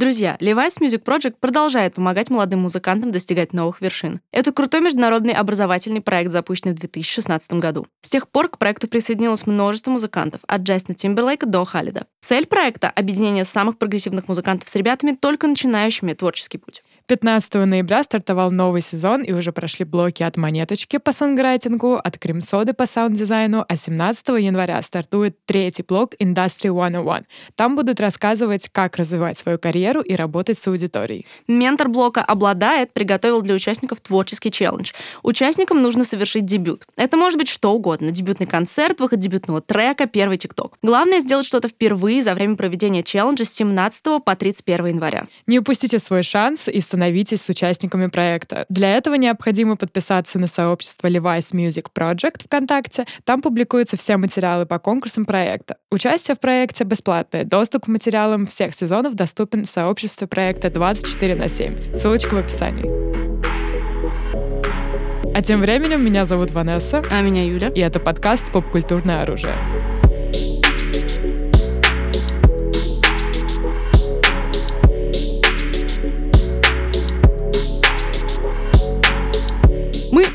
Друзья, Levi's Music Project продолжает помогать молодым музыкантам достигать новых вершин. Это крутой международный образовательный проект, запущенный в 2016 году. С тех пор к проекту присоединилось множество музыкантов, от Джастина Тимберлейка до Халида. Цель проекта — объединение самых прогрессивных музыкантов с ребятами, только начинающими творческий путь. 15 ноября стартовал новый сезон, и уже прошли блоки от монеточки по сонграйтингу, от крем-соды по саунд-дизайну, а 17 января стартует третий блок Industry 101. Там будут рассказывать, как развивать свою карьеру и работать с аудиторией. Ментор блока «Обладает» приготовил для участников творческий челлендж. Участникам нужно совершить дебют. Это может быть что угодно. Дебютный концерт, выход дебютного трека, первый тикток. Главное сделать что-то впервые за время проведения челленджа с 17 по 31 января. Не упустите свой шанс и становитесь становитесь с участниками проекта. Для этого необходимо подписаться на сообщество Levi's Music Project ВКонтакте. Там публикуются все материалы по конкурсам проекта. Участие в проекте бесплатное. Доступ к материалам всех сезонов доступен в сообществе проекта 24 на 7. Ссылочка в описании. А тем временем меня зовут Ванесса. А меня Юля. И это подкаст «Попкультурное оружие».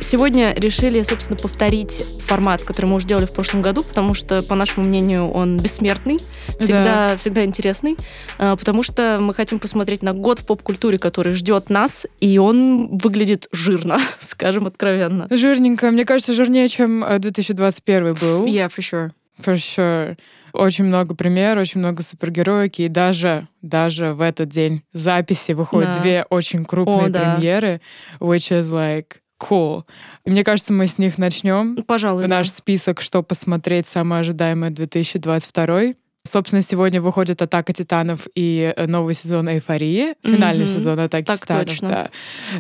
Сегодня решили, собственно, повторить формат, который мы уже делали в прошлом году, потому что, по нашему мнению, он бессмертный, всегда, да. всегда интересный, а, потому что мы хотим посмотреть на год в поп-культуре, который ждет нас, и он выглядит жирно, скажем откровенно. Жирненько. Мне кажется, жирнее, чем 2021 э, был. Yeah, for sure. For sure. Очень много примеров, очень много супергероики, и даже, даже в этот день записи выходят да. две очень крупные О, да. премьеры, which is like cool. Мне кажется, мы с них начнем. Пожалуй, Наш да. список, что посмотреть, самое ожидаемое 2022. Собственно, сегодня выходит «Атака титанов» и э, новый сезон «Эйфории», финальный mm-hmm. сезон «Атаки так титанов». точно. Да.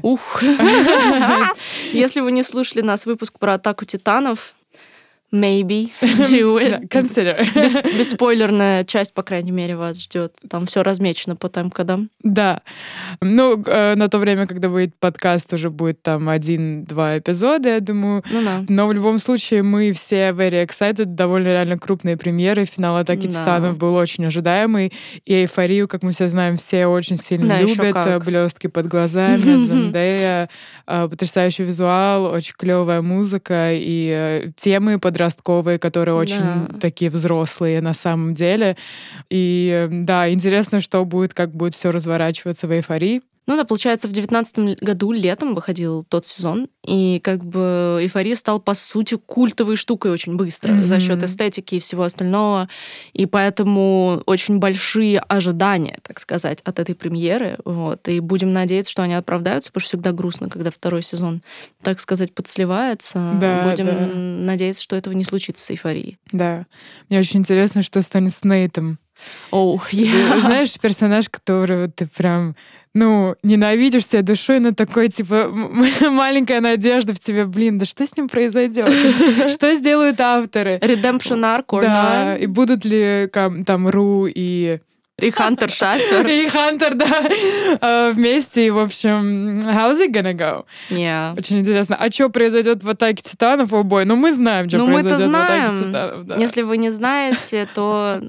Ух! Если вы не слушали нас выпуск про «Атаку титанов», maybe do it. Consider. Бес, бесспойлерная часть, по крайней мере, вас ждет. Там все размечено по тайм-кодам. Да. Ну, э, на то время, когда выйдет подкаст, уже будет там один-два эпизода, я думаю. Ну да. Но в любом случае мы все very excited. Довольно реально крупные премьеры. Финал «Атаки да. титанов» был очень ожидаемый. И «Эйфорию», как мы все знаем, все очень сильно да, любят. Блестки под глазами, Зендея. Э, потрясающий визуал, очень клевая музыка и э, темы под подростковые, которые очень да. такие взрослые на самом деле. И да, интересно, что будет, как будет все разворачиваться в эйфории. Ну да, получается, в девятнадцатом году летом выходил тот сезон, и как бы эйфория стал, по сути, культовой штукой очень быстро mm-hmm. за счет эстетики и всего остального. И поэтому очень большие ожидания, так сказать, от этой премьеры. Вот. И будем надеяться, что они оправдаются, потому что всегда грустно, когда второй сезон, так сказать, подсливается. Да, будем да. надеяться, что этого не случится с эйфорией. Да. Мне очень интересно, что станет с Нейтом. Оу, oh, yeah. Знаешь, персонаж, которого ты прям ну, ненавидишь всей душой, но такой, типа, маленькая надежда в тебе, блин, да что с ним произойдет? Что сделают авторы? Redemption Arc Да, и будут ли там Ру и и Хантер Шафер. И Хантер, да, а, вместе. И, в общем, how's it gonna go? Yeah. Очень интересно. А что произойдет в «Атаке титанов»? О, бой, ну мы знаем, что ну, произойдет в «Атаке титанов». Да. Если вы не знаете, то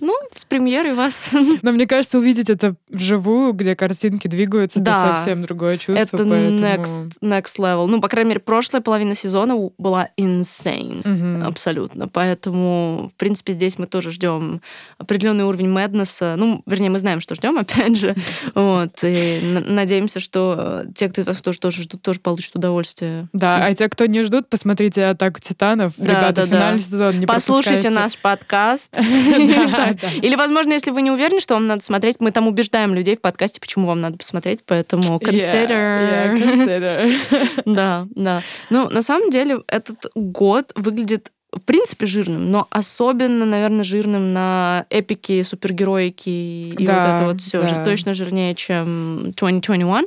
ну, с премьерой вас. Но мне кажется, увидеть это вживую, где картинки двигаются, да. это совсем другое чувство. Это поэтому... next, next level. Ну, по крайней мере, прошлая половина сезона была insane. Угу. Абсолютно. Поэтому, в принципе, здесь мы тоже ждем определенный уровень Мэднесса. Ну, вернее, мы знаем, что ждем, опять же. Вот. И надеемся, что те, кто это тоже, тоже ждут, тоже получат удовольствие. Да, а те, кто не ждут, посмотрите «Атаку титанов». Да, Ребята, да, финальный да. сезон не Послушайте наш подкаст. Или, возможно, если вы не уверены, что вам надо смотреть, мы там убеждаем людей в подкасте, почему вам надо посмотреть, поэтому consider. Yeah, yeah, consider. да, да. Ну, на самом деле, этот год выглядит в принципе жирным, но особенно, наверное, жирным на эпики, супергероики и да, вот это вот все. Да. Же точно жирнее, чем 2021.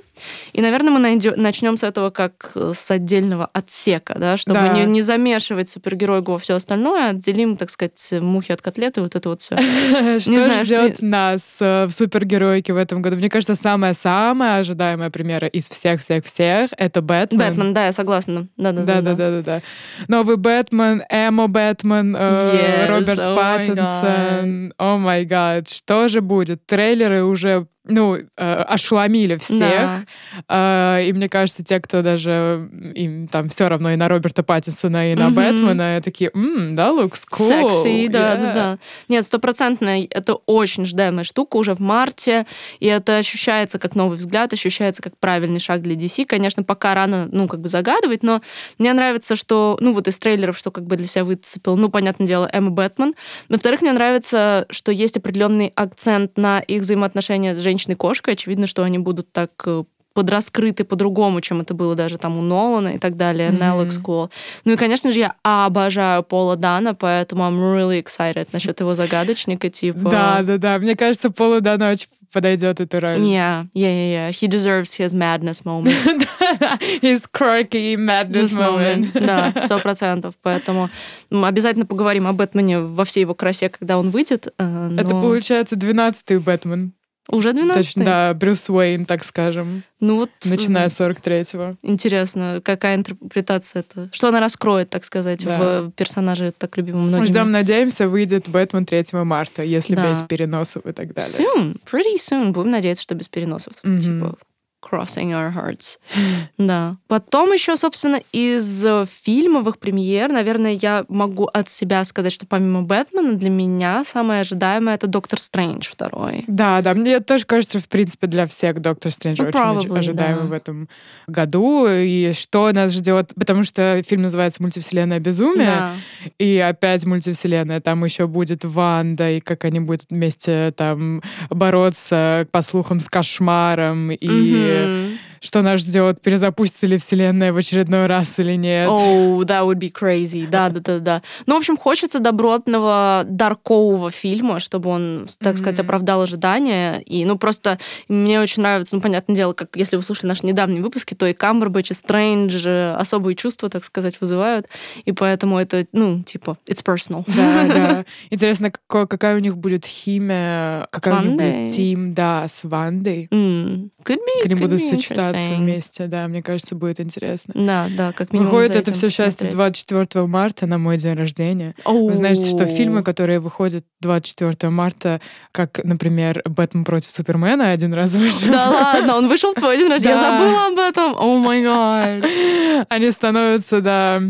И, наверное, мы найдем, начнем с этого как с отдельного отсека, да, чтобы да. Не, не замешивать супергеройку во все остальное, отделим, так сказать, мухи от котлеты, вот это вот все. Что ждет нас э, в супергеройке в этом году? Мне кажется, самая-самая ожидаемая примера из всех-всех-всех — это Бэтмен. Бэтмен, да, я согласна. Да-да-да. Новый Бэтмен, Эмо Бэтмен, э, Роберт oh Паттинсон. О май гад, что же будет? Трейлеры уже ну, э, ошеломили всех. Да. Э, и мне кажется, те, кто даже им там все равно и на Роберта Паттинсона, и на mm-hmm. Бэтмена, такие, м да, looks cool. Секси, да, yeah. да, да. Нет, стопроцентно, это очень ждаемая штука уже в марте, и это ощущается как новый взгляд, ощущается как правильный шаг для DC. Конечно, пока рано, ну, как бы загадывать, но мне нравится, что, ну, вот из трейлеров, что как бы для себя выцепил, ну, понятное дело, Эмма Бэтмен. Во-вторых, мне нравится, что есть определенный акцент на их взаимоотношения с женщиной женщиной-кошкой, очевидно, что они будут так э, подраскрыты по-другому, чем это было даже там у Нолана и так далее, mm-hmm. Nell School. Ну и, конечно же, я обожаю Пола Дана, поэтому I'm really excited насчет его загадочника, типа... Да, да, да. Мне кажется, Полу Дана очень подойдет эту роль. Yeah, yeah, yeah, yeah. He deserves his madness moment. his quirky madness moment. Да, сто процентов. Поэтому обязательно поговорим об Бэтмене во всей его красе, когда он выйдет. Э, это, получается, двенадцатый Бэтмен. Уже 12 Точно, да, Брюс Уэйн, так скажем. Ну вот... Начиная с 43-го. Интересно, какая интерпретация это? Что она раскроет, так сказать, да. в персонаже так любимом многими? Ждем, надеемся, выйдет Бэтмен 3 марта, если да. без переносов и так далее. Soon, pretty soon. Будем надеяться, что без переносов. Mm-hmm. Типа, crossing our hearts. да. Потом еще, собственно, из э, фильмовых премьер, наверное, я могу от себя сказать, что помимо Бэтмена для меня самое ожидаемое это Доктор Стрэндж второй. Да, да, мне тоже кажется, в принципе, для всех Доктор Стрэндж ну, очень probably, ожидаемый да. в этом году. И что нас ждет, потому что фильм называется «Мультивселенная безумие», да. и опять мультивселенная, там еще будет Ванда, и как они будут вместе там бороться, по слухам, с кошмаром, и mm-hmm mm. Что нас ждет, перезапустится ли вселенная в очередной раз или нет. Oh, that would be crazy. Да, да, да, да. Ну, в общем, хочется добротного, даркового фильма, чтобы он, так mm-hmm. сказать, оправдал ожидания. И, ну, просто мне очень нравится, ну, понятное дело, как если вы слушали наши недавние выпуски, то и Камбербэтч, и Стрэндж особые чувства, так сказать, вызывают. И поэтому это, ну, типа, it's personal. Да, да. Интересно, какая у них будет химия, какая у них будет тим, да, с Вандой. Mm. Could be, could будут сочетаться вместе, да, мне кажется, будет интересно. Да, да, как минимум. Выходит это все счастье 24 марта на мой день рождения. Oh. Вы знаете, что фильмы, которые выходят 24 марта, как, например, Бэтмен против Супермена один раз вышел. Да ладно, он вышел в твой день рождения. Я забыла об этом. О май гад. Они становятся, да,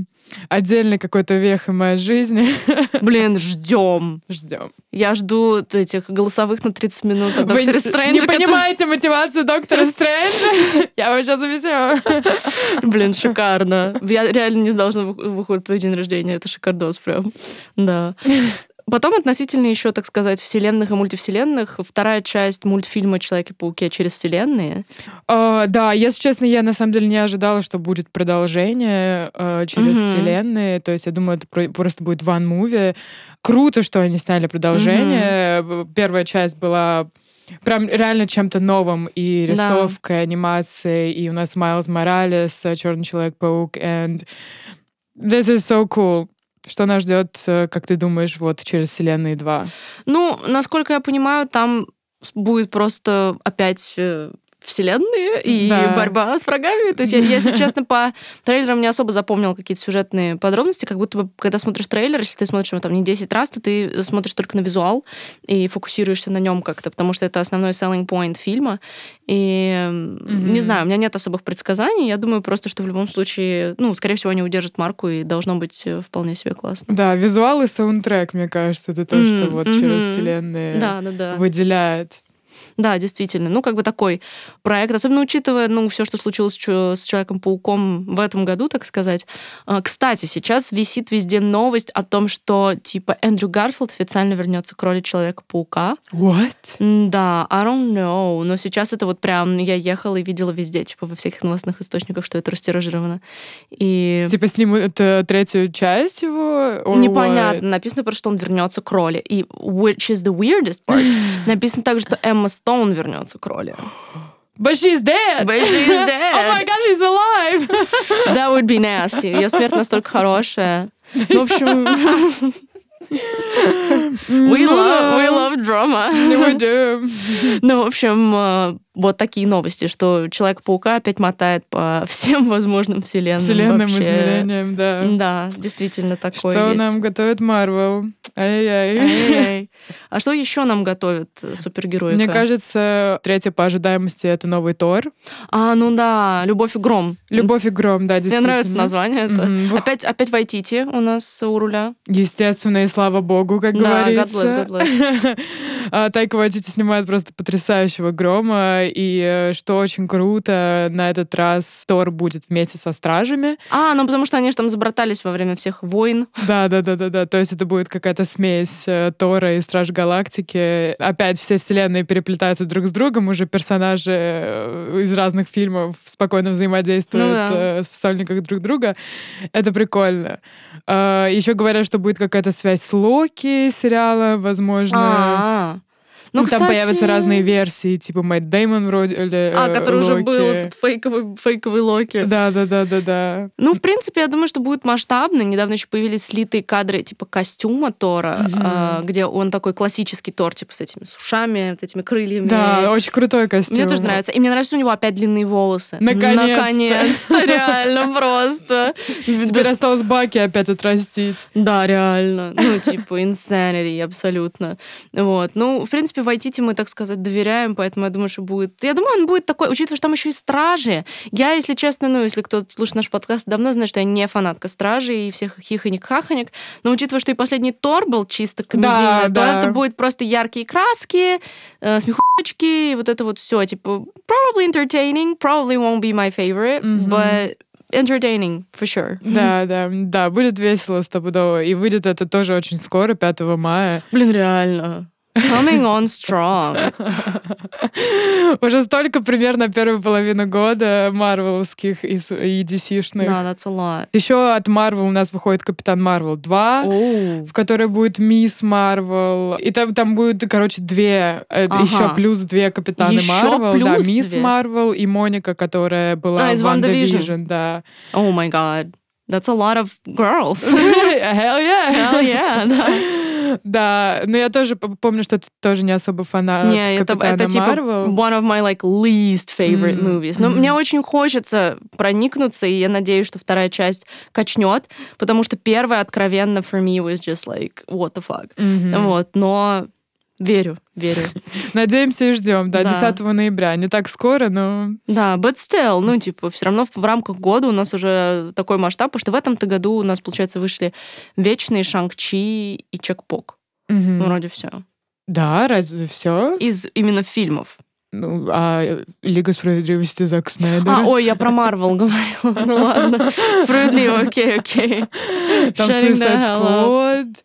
отдельной какой-то вехой моей жизни. Блин, ждем. Ждем. Я жду этих голосовых на 30 минут от доктора Стрэнджа. не понимаете мотивацию доктора Стрэнджа? Я вам сейчас объясню. Блин, шикарно. Я реально не знала, что выходит твой день рождения. Это шикардос прям. Да. Потом относительно еще, так сказать, вселенных и мультивселенных, вторая часть мультфильма «Человеки-пауки» через вселенные. Uh, да, если честно, я на самом деле не ожидала, что будет продолжение uh, через mm-hmm. вселенные. То есть я думаю, это просто будет movie. Круто, что они сняли продолжение. Mm-hmm. Первая часть была прям реально чем-то новым и рисовкой, да. анимацией, и у нас Майлз Моралес, Черный человек-паук, and this is so cool. Что нас ждет, э, как ты думаешь, вот через Вселенные 2? Ну, насколько я понимаю, там будет просто опять э, вселенные и да. борьба с врагами. То есть, я, если честно, по трейлерам не особо запомнил какие-то сюжетные подробности, как будто бы, когда смотришь трейлер, если ты смотришь его там не 10 раз, то ты смотришь только на визуал и фокусируешься на нем как-то, потому что это основной selling point фильма. И mm-hmm. не знаю, у меня нет особых предсказаний. Я думаю просто, что в любом случае, ну, скорее всего, они удержат марку и должно быть э, вполне себе классно. Да, визуал и саундтрек, мне кажется, это то, mm-hmm. что вот mm-hmm. через вселенные да, да, да. выделяет. Да, действительно. Ну, как бы такой проект, особенно учитывая, ну, все, что случилось с Человеком-пауком в этом году, так сказать. А, кстати, сейчас висит везде новость о том, что, типа, Эндрю Гарфилд официально вернется к роли Человека-паука. What? Да, I don't know. Но сейчас это вот прям, я ехала и видела везде, типа, во всяких новостных источниках, что это растиражировано. И... Типа, снимут третью часть его? Непонятно. What? Написано просто, что он вернется к роли. И which is the weirdest part. Написано также, что Эмма Стоун вернется к роли. But she's dead! But she's dead! Oh my god, she's alive! That would be nasty. Ее смерть настолько хорошая. Ну, в общем... We love, we love drama. We do. Ну, в общем, э, вот такие новости, что Человек-паука опять мотает по всем возможным вселенным. Вселенным вообще. измерениям, да. Да, действительно такое Что есть. нам готовит Марвел? Ай-яй. А что еще нам готовят э, супергерои? Мне кажется, третья по ожидаемости — это новый Тор. А, ну да, «Любовь и гром». Любовь и гром, да, Мне действительно. нравится название. Это. Опять, опять Вайтити у нас у руля. Естественно, и слава богу, как Да, God говорится. bless, God bless. А, Тайка Вайтити снимает просто потрясающего грома, и э, что очень круто, на этот раз Тор будет вместе со Стражами. А, ну потому что они же там забратались во время всех войн. Да, да, да, да, да. То есть это будет какая-то смесь э, Тора и Страж Галактики. Опять все вселенные переплетаются друг с другом, уже персонажи э, из разных фильмов спокойно взаимодействуют Ну да. в сольниках друг друга. Это прикольно. Еще говорят, что будет какая-то связь с Локи сериала, возможно. А, Ну, ну, там кстати, появятся разные версии, типа Мэтт Дэймон вроде или А, э, который уже Локи. был, этот фейковый, фейковый Локи. Да, да, да, да, да. Ну, в принципе, я думаю, что будет масштабно. Недавно еще появились слитые кадры типа костюма Тора, Мгм. а, где он такой классический Тор, типа с этими с ушами, вот этими крыльями. Да, очень крутой костюм. Мне тоже нравится. И мне нравится, что у него опять длинные волосы. Наконец-то. Наконец-то, реально просто. Теперь осталось баки опять отрастить. Да, реально. Ну, типа, insanity абсолютно. Вот. Ну, в принципе, Вайтити мы, так сказать, доверяем, поэтому я думаю, что будет... Я думаю, он будет такой, учитывая, что там еще и Стражи. Я, если честно, ну, если кто слушает наш подкаст, давно знает, что я не фанатка Стражей и всех хихоник-хахоник, но учитывая, что и последний Тор был чисто комедийный, то да. это будет просто яркие краски, э, смехучки, и вот это вот все, типа, probably entertaining, probably won't be my favorite, Мгм. but entertaining, for sure. Да, да, да, будет весело стопудово. И выйдет это тоже очень скоро, 5 мая. Блин, реально. Coming on strong. Уже столько примерно первую половину года марвеловских и, и DC-шных. Да, that's a lot. Еще от Марвел у нас выходит Капитан Марвел 2. Оу. в которой будет Мисс Марвел. И там, там будет, короче, две, э, Ага. еще плюс две Капитаны Марвел. Да, Мисс? Марвел и Моника, которая была А, из в WandaVision. WandaVision, да. Oh my god. That's a lot of girls. Hell yeah! Hell yeah, да. Да, но я тоже помню, что ты тоже не особо фанат Не, это, это типа one of my like least favorite Мгм, movies. Но мгм. мне очень хочется проникнуться, и я надеюсь, что вторая часть качнет, потому что первая откровенно for me was just like what the fuck. Мгм. Вот, но верю, верю. Надеемся и ждем, да, Да. 10 ноября. Не так скоро, но... Да, but still, ну, типа, все равно в, в рамках года у нас уже такой масштаб, потому что в этом-то году у нас, получается, вышли Вечные, Шанг-Чи и Чекпок. Ну, вроде все. Да, разве все? Из именно фильмов. Ну, а Лига справедливости Зак Снайдер? А, ой, я про Марвел говорила. Ну ладно. Справедливо, окей, окей. Там Suicide. Squad,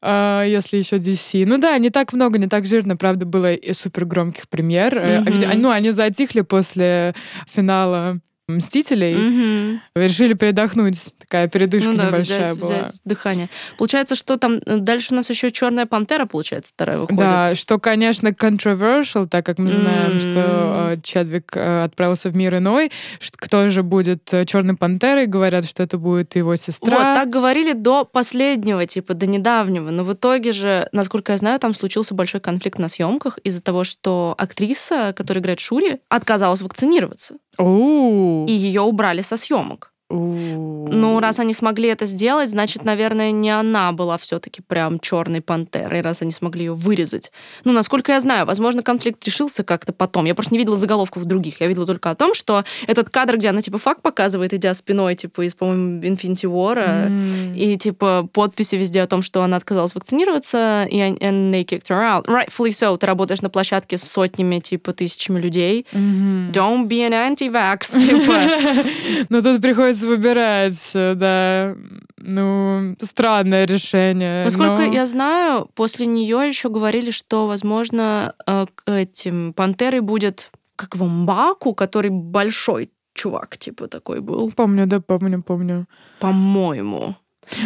а, если еще DC. Ну да, не так много, не так жирно. Правда, было и супер громких премьер. Где- Ну, они затихли после финала «Мстителей». Мгм. Решили передохнуть. Такая передышка Ну да, небольшая взять, была. взять дыхание. Получается, что там э, дальше у нас еще Черная пантера, получается, вторая выходит. Да, что, конечно, controversial, так как мы знаем, М. что э, Чедвик э, отправился в мир иной. Ш- Кто же будет Черной пантерой? Говорят, что это будет его сестра. Вот, так говорили до последнего, типа, до недавнего. Но в итоге же, насколько я знаю, там случился большой конфликт на съемках из-за того, что актриса, которая играет Шури, отказалась вакцинироваться. И ее убрали со съемок. Ну, раз они смогли это сделать, значит, наверное, не она была все-таки прям черной пантерой, раз они смогли ее вырезать. Ну, насколько я знаю, возможно, конфликт решился как-то потом. Я просто не видела заголовков других. Я видела только о том, что этот кадр, где она типа факт показывает, идя спиной, типа из, по-моему, Infinity War, М. и типа подписи везде о том, что она отказалась вакцинироваться, и and they kicked her out. Rightfully so. Ты работаешь на площадке с сотнями, типа, тысячами людей. Мгм. Don't be an anti-vax, типа. Ну, тут приходится выбирать, э, да. Ну, странное решение. Насколько но- я знаю, после нее еще говорили, что, возможно, э, этим пантерой будет как его Мбаку, который большой чувак, типа такой был, Помню, да, помню, помню. по-моему.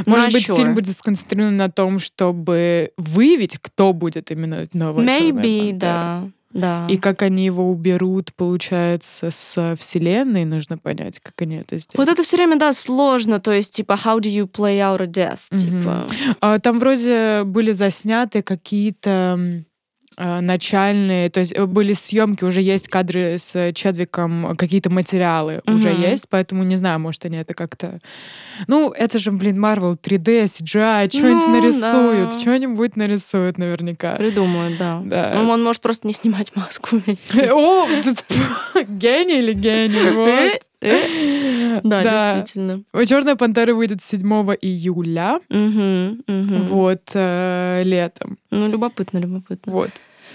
Может Not быть, sure. фильм будет сконцентрирован на том, чтобы выявить, кто будет именно Черная Maybe, Пантера. да. Да. И как они его уберут, получается, с вселенной, нужно понять, как они это сделают. Вот это все время, да, сложно. То есть, типа, how do you play out a death? Mm-hmm. Типа. А, там вроде были засняты какие-то начальные, то есть э, были съемки, уже есть кадры с Чедвиком, какие-то материалы угу. уже есть, поэтому не знаю, может они это как-то... Ну, это же, блин, Marvel 3D, CGI, что-нибудь ну, нарисуют, да. что-нибудь нарисуют наверняка. Придумают, да. да. Ну, он может просто не снимать маску. О, гений или гений, Да, действительно. Черная пантера выйдет 7 июля. Вот, э, летом. Ну, любопытно, любопытно. Вот.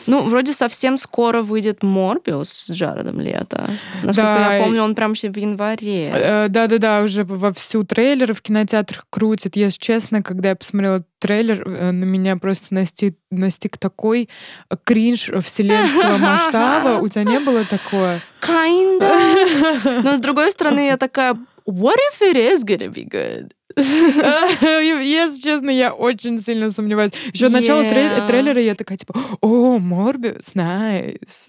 Ну, вроде совсем скоро выйдет Морбиус с Джаредом Лето. Насколько да. я помню, он прям в январе. Э, да-да-да, уже во всю трейлеры в кинотеатрах крутят. Если честно, когда я посмотрела трейлер, э, на меня просто настиг, настиг такой кринж вселенского масштаба. У тебя не было такое? Kinda. Но с другой стороны, я такая, what if it is gonna be good? Если честно, я очень сильно сомневаюсь. Еще начало трей- трейлера я такая, типа, о, Морбиус, найс.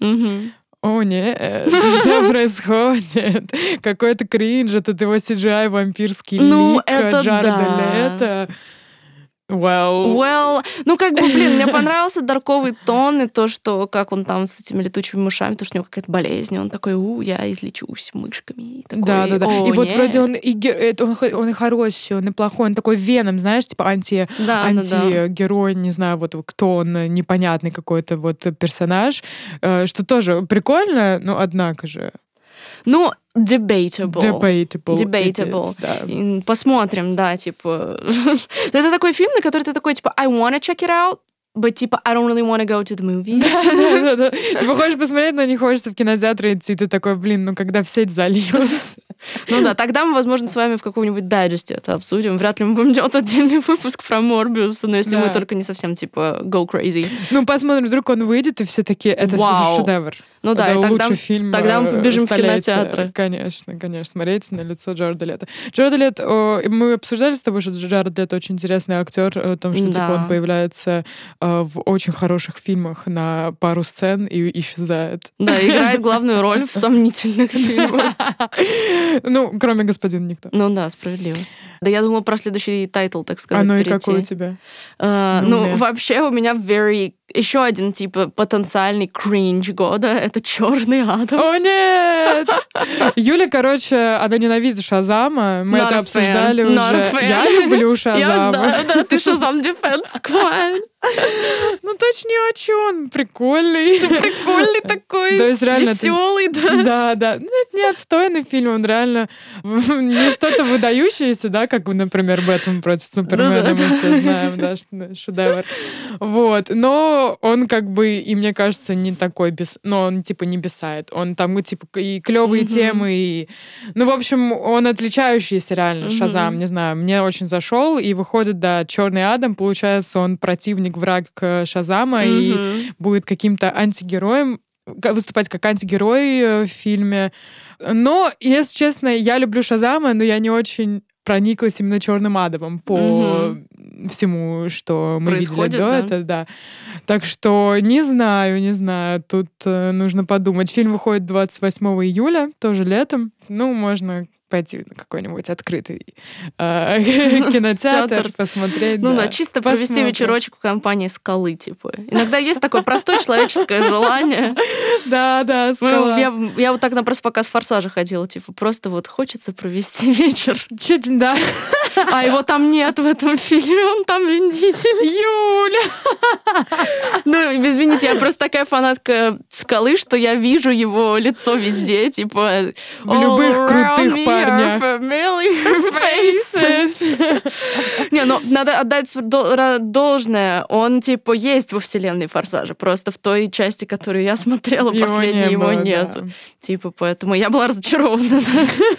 О, нет, что происходит? Какой-то кринж, это его CGI вампирский ну, лик это Джареда да. Лето. Well. Well. Ну, как бы, блин, мне понравился дарковый тон и то, что как он там с этими летучими мышами, то, что у него какая-то болезнь, он такой, у, я излечусь мышками. И такой, да, да, да. И вот вроде он и, он, он и хороший, он и плохой, он такой веном, знаешь, типа анти, да, антигерой, да, да. не знаю, вот кто он, непонятный какой-то вот персонаж, э, что тоже прикольно, но однако же. Ну, debatable. Debatable. Debatable. Is, да. Посмотрим, да, типа. Это такой фильм, на который ты такой, типа, I wanna check it out, but типа I don't really want to go to the movies. да, да, да. Типа хочешь посмотреть, но не хочется в кинотеатр идти. Ты такой, блин, ну когда в сеть зальют. Ну да, тогда мы, возможно, с вами в каком-нибудь дайджесте это обсудим. Вряд ли мы будем делать отдельный выпуск про Морбиуса, но если мы только не совсем, типа, go crazy. Ну, посмотрим, вдруг он выйдет, и все таки это шедевр. Ну да, это лучший фильм Тогда мы побежим в кинотеатры. Конечно, конечно. Смотреть на лицо Джареда Лето. Джаред Лето, мы обсуждали с тобой, что Джаред Лето очень интересный актер, о том, что типа он появляется э, в очень хороших фильмах на пару сцен и исчезает. Да, играет главную роль в сомнительных фильмах. Ну, кроме господина никто. Ну да, справедливо. Да я думала про следующий title, так сказать, А ну и какой у тебя? Uh, ну, вообще у меня very еще один типа потенциальный кринж года — это черный Адам. О нет! Юля, короче, она ненавидит Шазама. Мы Not это обсуждали уже. Я люблю Шазама. Я знаю, да, ты Шазам Defense Squad. Ну точнее, а что он прикольный. Прикольный такой, да, есть реально веселый, да. Да, да. Ну, это не отстойный фильм, он реально не что-то выдающееся, да, как, например, Бэтмен против Супермена, мы все знаем, да, шедевр. Вот. Но он как бы, и мне кажется, не такой без... Но он типа не бесает. Он там типа и клевые темы, и... Ну, в общем, он отличающийся реально, Шазам, не знаю. Мне очень зашел, и выходит, да, Черный Адам, получается, он противник противник, враг э, Шазама mm-hmm. и будет каким-то антигероем выступать как антигерой э, в фильме. Но, если честно, я люблю Шазама, но я не очень прониклась именно черным адомом по mm-hmm. всему, что мы Происходит, видели до да? этого, да. Так что не знаю, не знаю, тут э, нужно подумать. Фильм выходит 28 июля, тоже летом. Ну, можно пойти на какой-нибудь открытый э, кинотеатр, посмотреть. Ну да, чисто провести вечерочек в компании скалы, типа. Иногда есть такое простое человеческое желание. Да, да, скала. Я вот так на просто показ «Форсажа» ходила, типа, просто вот хочется провести вечер. Чуть, да. А его там нет в этом фильме, он там Вин Юля! Ну, извините, я просто такая фанатка скалы, что я вижу его лицо везде, типа... В любых крутых парнях. Не, ну, надо отдать должное. Он, типа, есть во вселенной Форсажа, просто в той части, которую я смотрела последней, его нет. Типа, поэтому я была разочарована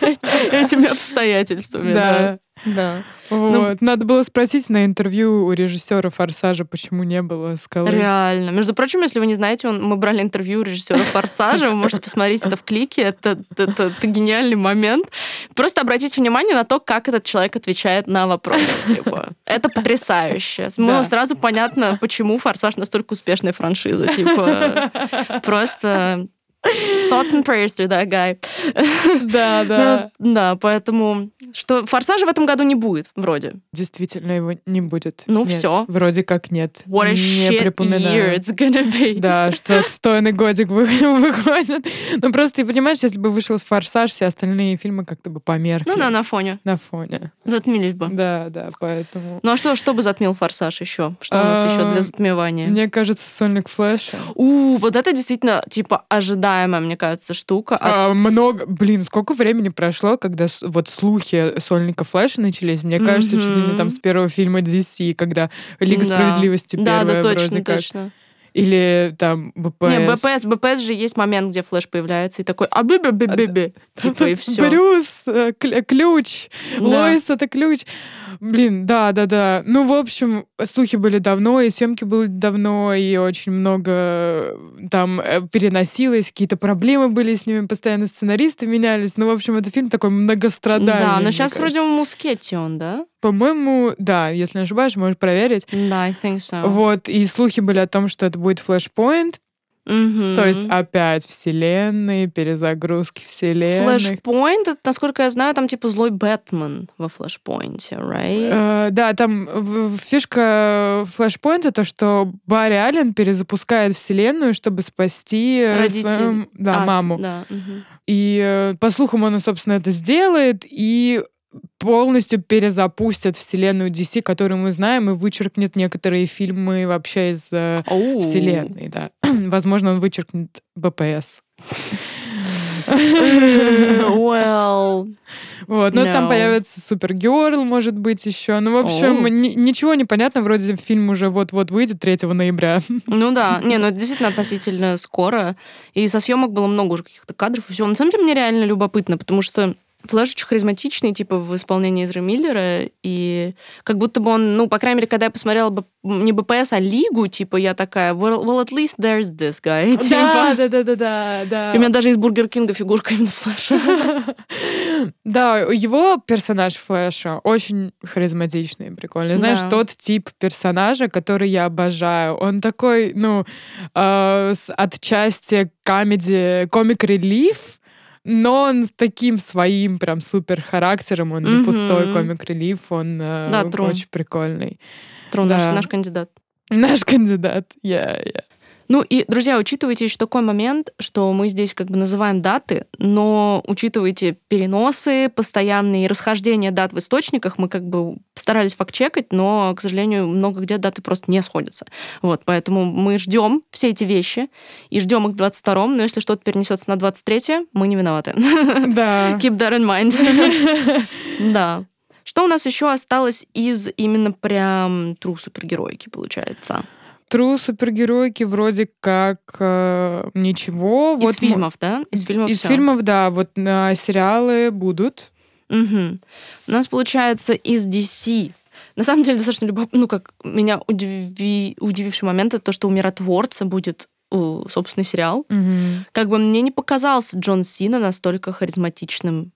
этими обстоятельствами. Да. Да. Вот. Ну, Надо было спросить на интервью у режиссера Форсажа, почему не было скалы. Реально. Между прочим, если вы не знаете, он, мы брали интервью у режиссера Форсажа, вы можете посмотреть это в клике. Это, это, это гениальный момент. Просто обратите внимание на то, как этот человек отвечает на вопросы. Типа. Это потрясающе. Да. сразу понятно, почему Форсаж настолько успешная франшиза. Типа, просто Thoughts and prayers to that guy. Да, да. Ну, да, поэтому что форсажа в этом году не будет, вроде. Действительно, его не будет. Ну, все. Вроде как нет. What a не shit year it's gonna be. Да, что отстойный годик выходит. Ну, просто, ты понимаешь, если бы вышел форсаж, все остальные фильмы как-то бы померкли. Ну, да, на фоне. На фоне. Затмились бы. Да, да, поэтому. Ну, а что, что бы затмил форсаж еще? Что у нас еще для затмевания? Мне кажется, Сольник Флэша. У, вот это действительно, типа, ожидаемая, мне кажется, штука. А, много, блин, сколько времени прошло, когда вот слухи сольника Флэша начались? Мне кажется, mm-hmm. чуть ли не там с первого фильма DC, когда Лига да. справедливости первая да, да, точно, вроде точно. Или там БПС. Не, БПС, БПС же есть момент, где флеш появляется и такой, а би би би би би типа и все. Брюс, э, ключ, да. Лоис это ключ. Блин, да, да, да. Ну, в общем, слухи были давно, и съемки были давно, и очень много э, там э, переносилось, какие-то проблемы были с ними, постоянно сценаристы менялись. Ну, в общем, это фильм такой многострадальный. Да, но сейчас кажется. вроде в Мускете он, да? По-моему, да, если не ошибаюсь, можешь проверить. Да, I think so. Вот, и слухи были о том, что это будет Flashpoint, Угу. То есть опять вселенные, перезагрузки вселенной. Флэшпоинт, насколько я знаю, там типа злой Бэтмен во флэшпоинте, right? Э, да, там фишка флэшпоинта то, что Барри Аллен перезапускает вселенную, чтобы спасти свою да, а, маму. Да, угу. И э, по слухам он, собственно, это сделает, и полностью перезапустят вселенную DC, которую мы знаем, и вычеркнет некоторые фильмы вообще из э, вселенной, да. Возможно, он вычеркнет БПС. Well, вот, ну no. там появится Супергерл, может быть, еще. Ну, в общем, oh. ничего не понятно, вроде фильм уже вот-вот выйдет 3 ноября. Ну да, не, ну это действительно относительно скоро. И со съемок было много уже каких-то кадров и всего. На самом деле мне реально любопытно, потому что Флэш очень харизматичный, типа, в исполнении Эзра Миллера, и как будто бы он, ну, по крайней мере, когда я посмотрела бы не БПС, а Лигу, типа, я такая, well, well at least there's this guy. Да, да, да, да, да, да. И у меня даже из Бургер Кинга фигурка именно Флэша. Да, его персонаж Флэша очень харизматичный, прикольный. Знаешь, тот тип персонажа, который я обожаю. Он такой, ну, э, отчасти комедии, комик-релиф, но он с таким своим прям супер характером, он не пустой комик-релиф, он э, да, очень прикольный. Тру, да. наш, наш кандидат. Наш кандидат, я, yeah, я. Yeah. Ну и, друзья, учитывайте еще такой момент, что мы здесь как бы называем даты, но учитывайте переносы, постоянные расхождения дат в источниках. Мы как бы старались факт-чекать, но, к сожалению, много где даты просто не сходятся. Вот, поэтому мы ждем все эти вещи и ждем их в 22-м, но если что-то перенесется на 23 мы не виноваты. Да. Keep that in mind. Да. Что у нас еще осталось из именно прям тру супергероики, получается? Тру супергеройки вроде как э, ничего. Из вот фильмов, да? Из фильмов Из все. фильмов, да. Вот э, сериалы будут. Угу. У нас, получается, из DC на самом деле достаточно любопытно, ну, как меня удиви... удививший момент, это то, что у миротворца будет uh, собственный сериал. Угу. Как бы мне не показался Джон Сина настолько харизматичным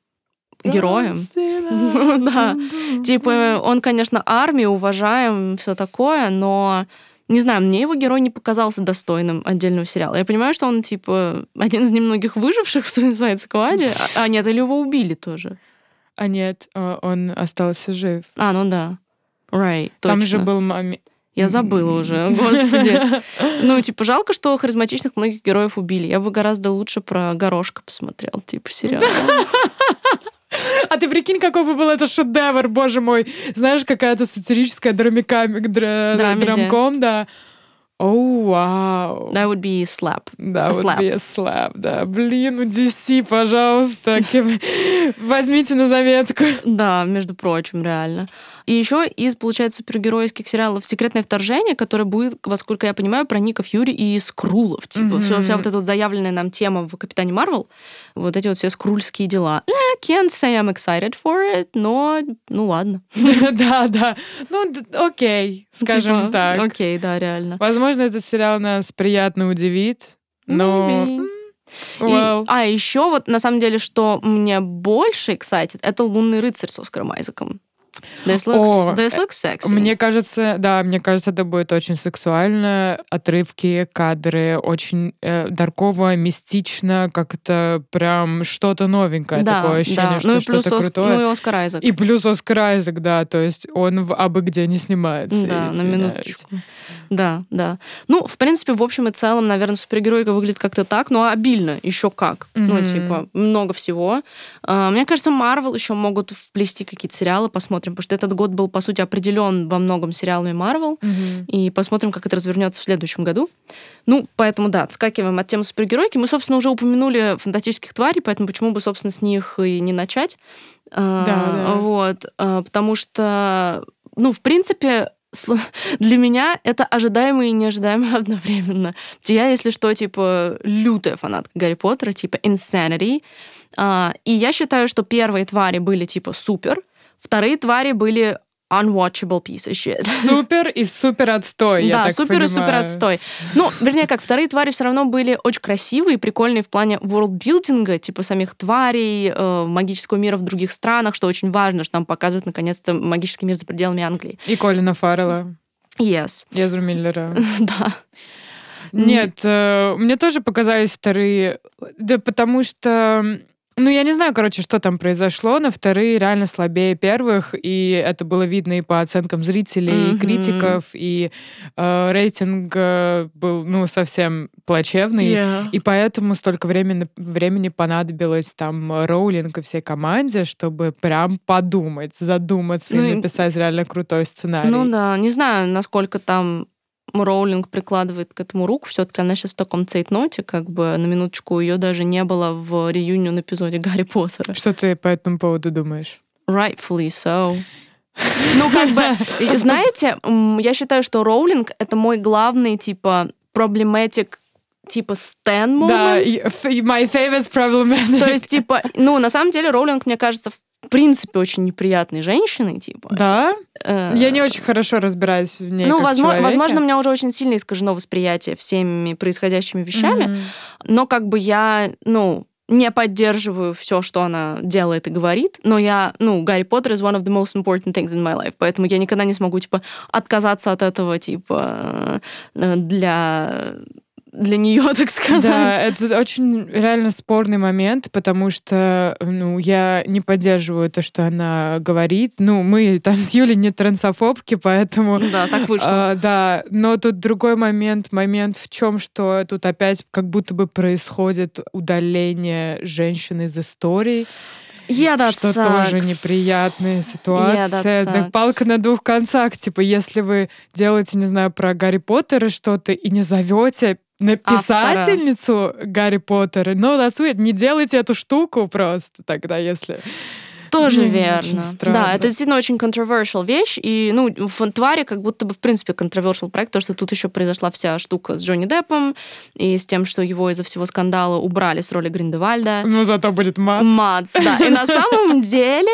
героем. да. Типа, он, конечно, армию уважаем, все такое, но не знаю, мне его герой не показался достойным отдельного сериала. Я понимаю, что он, типа, один из немногих выживших в Suicide Squad, а, а нет, или его убили тоже. А нет, а, он остался жив. А, ну да. Right, точно. Там же был маме... Я забыла уже, господи. Ну, типа, жалко, что харизматичных многих героев убили. Я бы гораздо лучше про горошка посмотрел, типа, сериал. А ты прикинь, какой бы был это шедевр, боже мой. Знаешь, какая-то сатирическая драмиками, дра, драмком, да. Оу, oh, вау. Wow. That would be slap. That a would slap. be a slap, да. Блин, у DC, пожалуйста, возьмите на заметку. Да, между прочим, реально. И еще из, получается, супергеройских сериалов «Секретное вторжение», которое будет, насколько я понимаю, про Ника Фьюри и Скрулов. Типа, mm-hmm. все, вся вот эта вот заявленная нам тема в «Капитане Марвел», вот эти вот все скрульские дела. I can't say I'm excited for it, но ну ладно. Да, да. Ну, окей, скажем типа, так. Окей, да, реально. Возможно, этот сериал нас приятно удивит, но... Well. И, а еще вот на самом деле, что мне больше excited, это «Лунный рыцарь» с Оскаром Айзеком. This looks, О, this looks sexy. Мне кажется, да, мне кажется, это будет очень сексуально. Отрывки, кадры, очень э, дарково, мистично, как это прям что-то новенькое. Да, такое ощущение, да. что ну и плюс что-то Ос... крутое. Ну и Оскар Айзек. И плюс Оскар Айзек, да, то есть он в абы где не снимается. Да, на минуточку. Да, да. Ну, в принципе, в общем и целом, наверное, супергеройка выглядит как-то так, но обильно еще как. Mm-hmm. Ну, типа, много всего. Uh, мне кажется, Марвел еще могут вплести какие-то сериалы, посмотрим, потому что этот год был, по сути, определен во многом сериалами Марвел, mm-hmm. и посмотрим, как это развернется в следующем году. Ну, поэтому, да, отскакиваем от темы супергеройки. Мы, собственно, уже упомянули фантастических тварей, поэтому почему бы, собственно, с них и не начать. Да, uh, да. Вот, uh, потому что, ну, в принципе, для меня это ожидаемо и неожидаемо одновременно. Я, если что, типа, лютая фанатка Гарри Поттера, типа Insanity. А, и я считаю, что первые твари были, типа, супер, вторые твари были unwatchable piece of shit. Супер и супер отстой, Да, супер и супер отстой. Ну, вернее, как, вторые твари все равно были очень красивые, прикольные в плане ворлдбилдинга, типа самих тварей, э, магического мира в других странах, что очень важно, что нам показывают, наконец-то, магический мир за пределами Англии. И Колина Фаррелла. Yes. Езру Миллера. да. Нет, э, мне тоже показались вторые, да потому что ну, я не знаю, короче, что там произошло, но вторые реально слабее первых, и это было видно и по оценкам зрителей, mm-hmm. и критиков, и э, рейтинг э, был, ну, совсем плачевный, yeah. и поэтому столько времени, времени понадобилось там Роулинг и всей команде, чтобы прям подумать, задуматься ну, и написать реально крутой сценарий. Ну да, не знаю, насколько там Роулинг прикладывает к этому руку, все-таки она сейчас в таком цейтноте, как бы на минуточку ее даже не было в реюнион эпизоде Гарри Поттера. Что ты по этому поводу думаешь? Rightfully so. Ну, как бы, знаете, я считаю, что Роулинг — это мой главный, типа, проблематик типа Стэн. Да, my favorite problematic. То есть, типа, ну, на самом деле, Роулинг, мне кажется, в принципе, очень неприятной женщиной, типа. Да? Э, Я не очень хорошо разбираюсь в ней Ну, возможно, возможно, у меня уже очень сильно искажено восприятие всеми происходящими вещами, Мгм. но как бы я, ну, не поддерживаю все, что она делает и говорит, но я, ну, Гарри Поттер is one of the most important things in my life, поэтому я никогда не смогу, типа, отказаться от этого, типа, э, для для нее, так сказать. Да, это очень реально спорный момент, потому что, ну, я не поддерживаю то, что она говорит. Ну, мы там с Юлей не трансофобки, поэтому... Да, так вышло. А, да, но тут другой момент, момент в чем, что тут опять как будто бы происходит удаление женщины из истории. Yeah, that что sucks. тоже неприятная ситуация. Yeah, Палка на двух концах. Типа, если вы делаете, не знаю, про Гарри Поттера что-то и не зовете написательницу Автора. Гарри Поттера, ну, that's weird. Не делайте эту штуку просто тогда, если... Тоже Не, верно. странно. Да, это действительно очень controversial вещь. И, ну, в твари как будто бы, в принципе, controversial проект, то, что тут еще произошла вся штука с Джонни Деппом и с тем, что его из-за всего скандала убрали с роли Гриндевальда. Ну, зато будет Мац. Мац, да. И на самом деле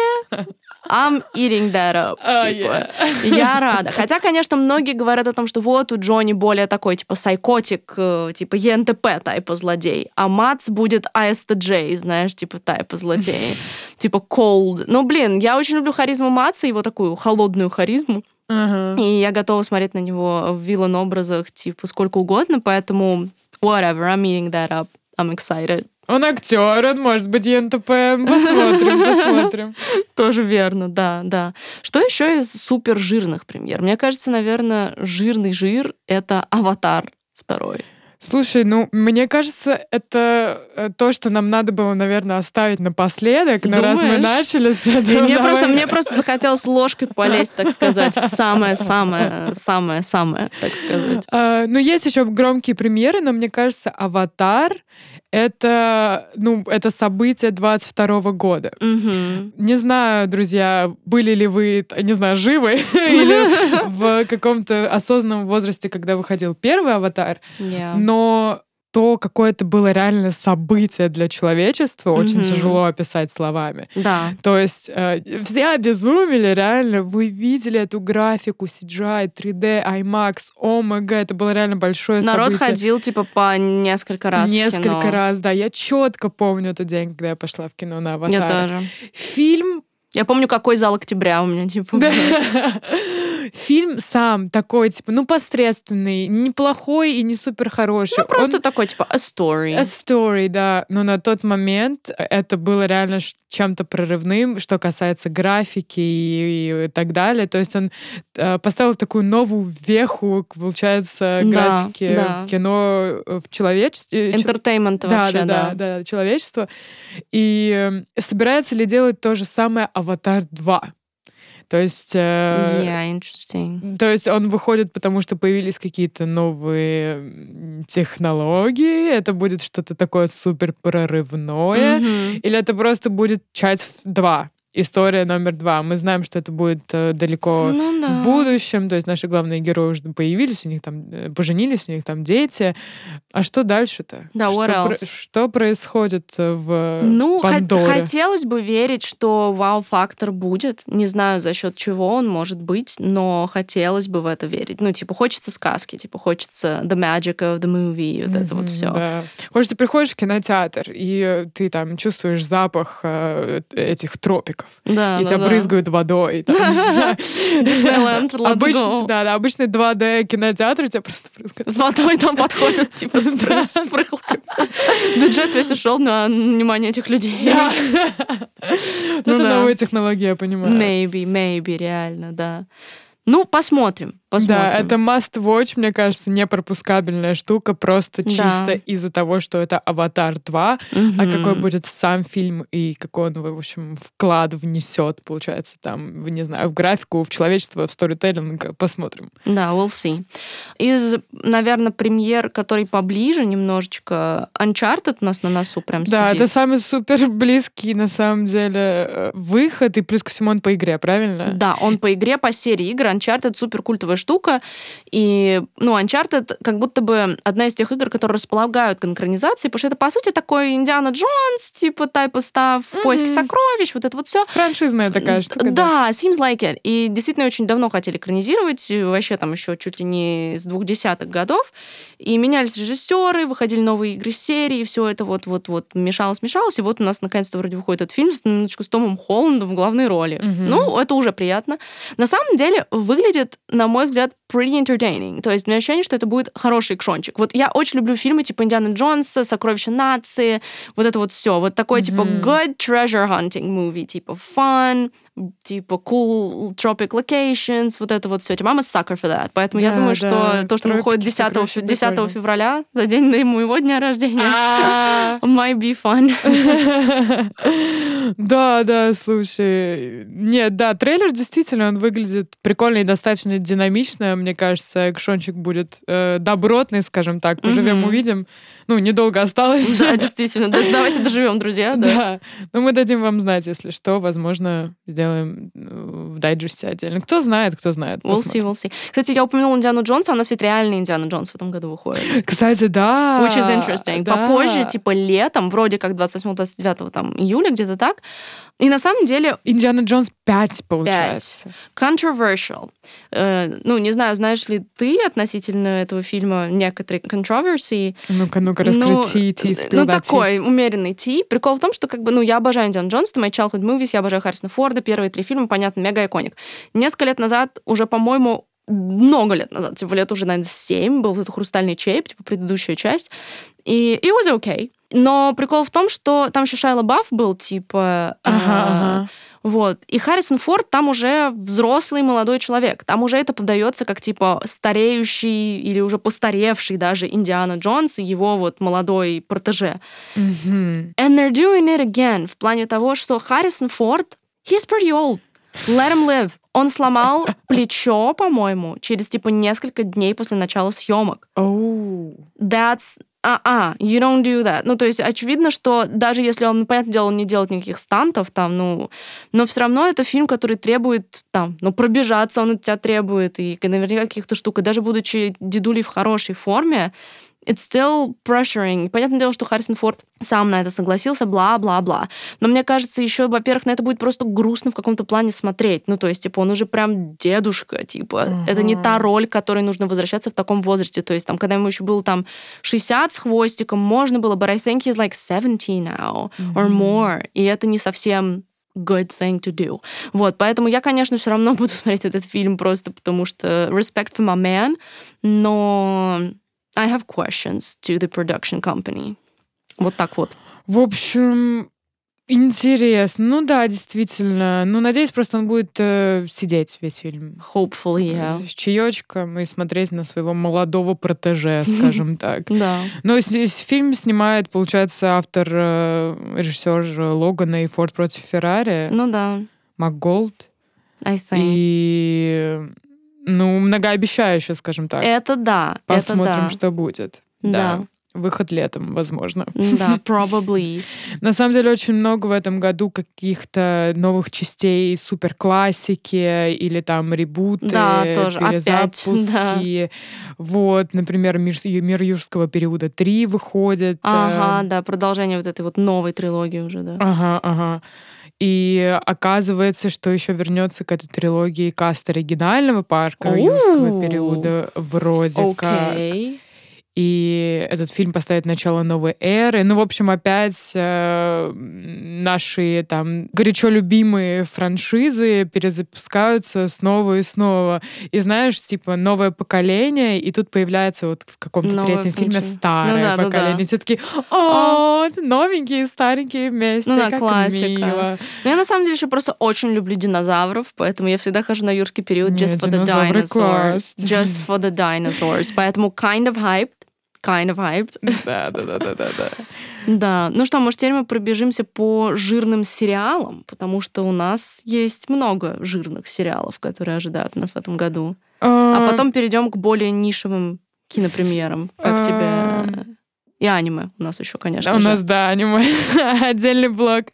I'm eating that up. Oh, типа. Я рада. Хотя, конечно, многие говорят о том, что вот у Джонни более такой, типа, сайкотик, э, типа, ЕНТП тайпа злодей, а Мац будет ISTJ, знаешь, типа, тайпа злодей. Типа, cold. Ну, блин, я очень люблю харизму Маца, его такую холодную харизму. Uh-huh. И я готова смотреть на него в виллан-образах, типа, сколько угодно, поэтому whatever, I'm eating that up. I'm excited. Он актер, он может быть ЕНТП. Посмотрим, посмотрим. Тоже верно, да, да. Что еще из супер жирных премьер? Мне кажется, наверное, жирный жир — это «Аватар» второй. Слушай, ну, мне кажется, это э, то, что нам надо было, наверное, оставить напоследок, но раз мы Думаешь? начали с И этого... мне, просто, давай- мне просто захотелось ложкой полезть, так сказать, в самое-самое, самое-самое, так сказать. А, ну, есть еще громкие премьеры, но мне кажется, «Аватар» — это, ну, это событие 22 года. Мгм. Не знаю, друзья, были ли вы, не знаю, живы или в каком-то осознанном возрасте, когда выходил первый аватар, но то, какое это было реально событие для человечества, очень Мгм. тяжело описать словами. Да. То есть э, все обезумели, реально. Вы видели эту графику CGI, 3D, IMAX, ОМГ. Это было реально большое Народ событие. ходил, типа, по несколько раз Несколько раз, да. Я четко помню этот день, когда я пошла в кино на «Аватар». Я тоже. Фильм Я помню, какой зал октября у меня, типа. Да. Фильм сам такой, типа, ну, посредственный, неплохой и не супер хороший. Ну, просто Он- такой, типа, a story. A story, да. Но на тот момент это было реально чем-то прорывным, что касается графики и, и так далее. То есть он э, поставил такую новую веху, получается, Да, графики да. в кино э, в человечестве. Entertainment Да, вообще, да, да, да. да, человечество. И э, собирается ли делать то же самое «Аватар 2»? То есть... э, Yeah, interesting. то есть он выходит, потому что появились какие-то новые технологии, это будет что-то такое супер прорывное, Мгм. или это просто будет часть 2, история номер два. Мы знаем, что это будет э, далеко Ну да. в будущем, то есть наши главные герои уже появились, у них там э, поженились, у них там дети. А что дальше-то? Да, что, про- что происходит э, в Ну, Пандоре? хотелось бы верить, что вау-фактор будет. Не знаю, за счет чего он может быть, но хотелось бы в это верить. Ну, типа, хочется сказки, типа, хочется the magic of the movie, вот это Мгм, вот все. Да. Хочешь, ты приходишь в кинотеатр, и ты там чувствуешь запах э, этих тропиков. Да, и да, тебя да. брызгают водой. let's. Да, да, обычный 2D кинотеатр, у тебя просто брызгают. Водой там подходят, типа, с прыхалками. Бюджет весь ушел на внимание этих людей. Ну Это новые технологии, я понимаю. Maybe, maybe, реально, да. Ну, посмотрим, посмотрим. Да, это must watch, мне кажется, непропускабельная штука, просто Да. чисто из-за того, что это «Аватар 2», а Мгм. какой будет сам фильм и какой он, в общем, вклад внесет, получается, там, не знаю, в графику, в человечество, в сторителлинг, посмотрим. Да, we'll see. Из, наверное, премьер, который поближе немножечко, Uncharted у нас на носу прям Да, сидит. это самый супер близкий, на самом деле, э, выход, и плюс ко всему он по игре, правильно? Да, он по игре, по серии игр. Uncharted супер культовая штука. И, ну, Uncharted как будто бы одна из тех игр, которые располагают к экранизации, потому что это, по сути, такой Индиана Джонс, типа, тайпа став, в поиске Мгм. сокровищ, вот это вот все. Франшизная такая штука. Да, seems like it. И действительно очень давно хотели экранизировать, вообще там еще чуть ли не с двух десятых годов. И менялись режиссеры, выходили новые игры серии, все это вот-вот-вот мешалось-мешалось. И вот у нас наконец-то вроде выходит этот фильм с, с Томом Холландом в главной роли. Мгм. Ну, это уже приятно. На самом деле выглядит, на мой взгляд, pretty entertaining. То есть у меня ощущение, что это будет хороший экшончик. Вот я очень люблю фильмы типа Индиана Джонса, Сокровища нации, вот это вот все. Вот такой типа Мгм. good treasure hunting movie, типа fun, типа cool tropic locations, вот это вот все. Типа, a sucker for that. Поэтому я Да, думаю, да, что то, что тропики, выходит 10, сокровища, 10 прикольно. февраля, за день моего дня рождения, А. might be fun. Да, да, слушай. Нет, да, трейлер действительно, он выглядит прикольно и достаточно динамично. Мне кажется, экшончик будет э, добротный, скажем так. Поживем, Мгм. увидим. Ну, недолго осталось. Да, действительно. Да, Давайте доживем, друзья. Да. Да. Но мы дадим вам знать, если что. Возможно, сделаем э, в дайджесте отдельно. Кто знает, кто знает. We'll see, we'll see. Кстати, я упомянула Индиану Джонса, а у нас ведь реальный Индиана Джонс в этом году выходит. Кстати, да. Which is interesting. да. Попозже, типа летом, вроде как 28-29 там, июля, где-то так. И на самом деле Индиана Джонс 5, получается. controversial. Э, ну, не знаю, знаешь ли ты относительно этого фильма некоторые controversy. Ну-ка, ну-ка, Ну, раскрути, ти, ну, такой умеренный ти. Прикол в том, что как бы, ну, я обожаю Индиана Джонс, это мои childhood movies, я обожаю Харрисона Форда, первые три фильма, понятно, мега-иконик. Несколько лет назад, уже, по-моему, много лет назад, типа лет уже, наверное, семь, был этот «Хрустальный череп», типа предыдущая часть, и it was okay. Но прикол в том, что там еще Шайла Бафф был, типа... Ага, а, ага. Вот. И Харрисон Форд там уже взрослый молодой человек. Там уже это подается как, типа, стареющий или уже постаревший даже Индиана Джонс и его вот молодой протеже. Мгм. And they're doing it again в плане того, что Харрисон Форд, he's pretty old. Let him live. Он сломал плечо, по-моему, через, типа, несколько дней после начала съемок. Оу. That's а-а, you don't do that. Ну, то есть очевидно, что даже если он, понятное дело, он не делает никаких стантов там, ну, но все равно это фильм, который требует там, ну, пробежаться он от тебя требует, и наверняка каких-то штук. И даже будучи дедулей в хорошей форме, it's still pressuring. Понятное дело, что Харрисон Форд сам на это согласился, бла-бла-бла. Но мне кажется, еще, во-первых, на это будет просто грустно в каком-то плане смотреть. Ну, то есть, типа, он уже прям дедушка, типа. Uh-huh. Это не та роль, к которой нужно возвращаться в таком возрасте. То есть, там, когда ему еще было там 60 с хвостиком, можно было, but I think he's like 70 now uh-huh. or more. И это не совсем good thing to do. Вот, поэтому я, конечно, все равно буду смотреть этот фильм просто потому что respect for my man, но I have questions to the production company. Вот так вот. В общем, интересно. Ну да, действительно. Ну, надеюсь, просто он будет э, сидеть весь фильм. Hopefully, yeah. С чаечком и смотреть на своего молодого протеже, скажем так. Да. Но фильм снимает, получается, автор, э, режиссер Логана и Форд против Феррари. Ну да. МакГолд. I think. И ну, многообещающе, скажем так. Это да. Посмотрим, это да. что будет. Да. да. Выход летом, возможно. Да, probably. На самом деле очень много в этом году каких-то новых частей суперклассики или там ребуты, да, тоже. перезапуски. Опять, да. Вот, например, «Мир, «Мир юрского периода 3» выходит. Ага, да, продолжение вот этой вот новой трилогии уже, да. Ага, ага. И оказывается, что еще вернется к этой трилогии каст оригинального парка юрского периода вроде okay. как и этот фильм поставит начало новой эры. Ну, в общем, опять э, наши там горячо любимые франшизы перезапускаются снова и снова. И знаешь, типа, новое поколение, и тут появляется вот в каком-то Новая третьем фильме старое ну, да, поколение. Да, да. Все таки о, новенькие, старенькие вместе, ну, да, как классика. мило. Но я на самом деле еще просто очень люблю динозавров, поэтому я всегда хожу на юрский период just Нет, for the dinosaurs. Класс. Just for the dinosaurs. Поэтому kind of hyped kind of hyped. Да, да, да, да, да, да. Да. Ну что, может, теперь мы пробежимся по жирным сериалам, потому что у нас есть много жирных сериалов, которые ожидают нас в этом году. А, а потом перейдем к более нишевым кинопремьерам. Как тебе и аниме у нас еще, конечно У же. нас, да, аниме. Отдельный блок.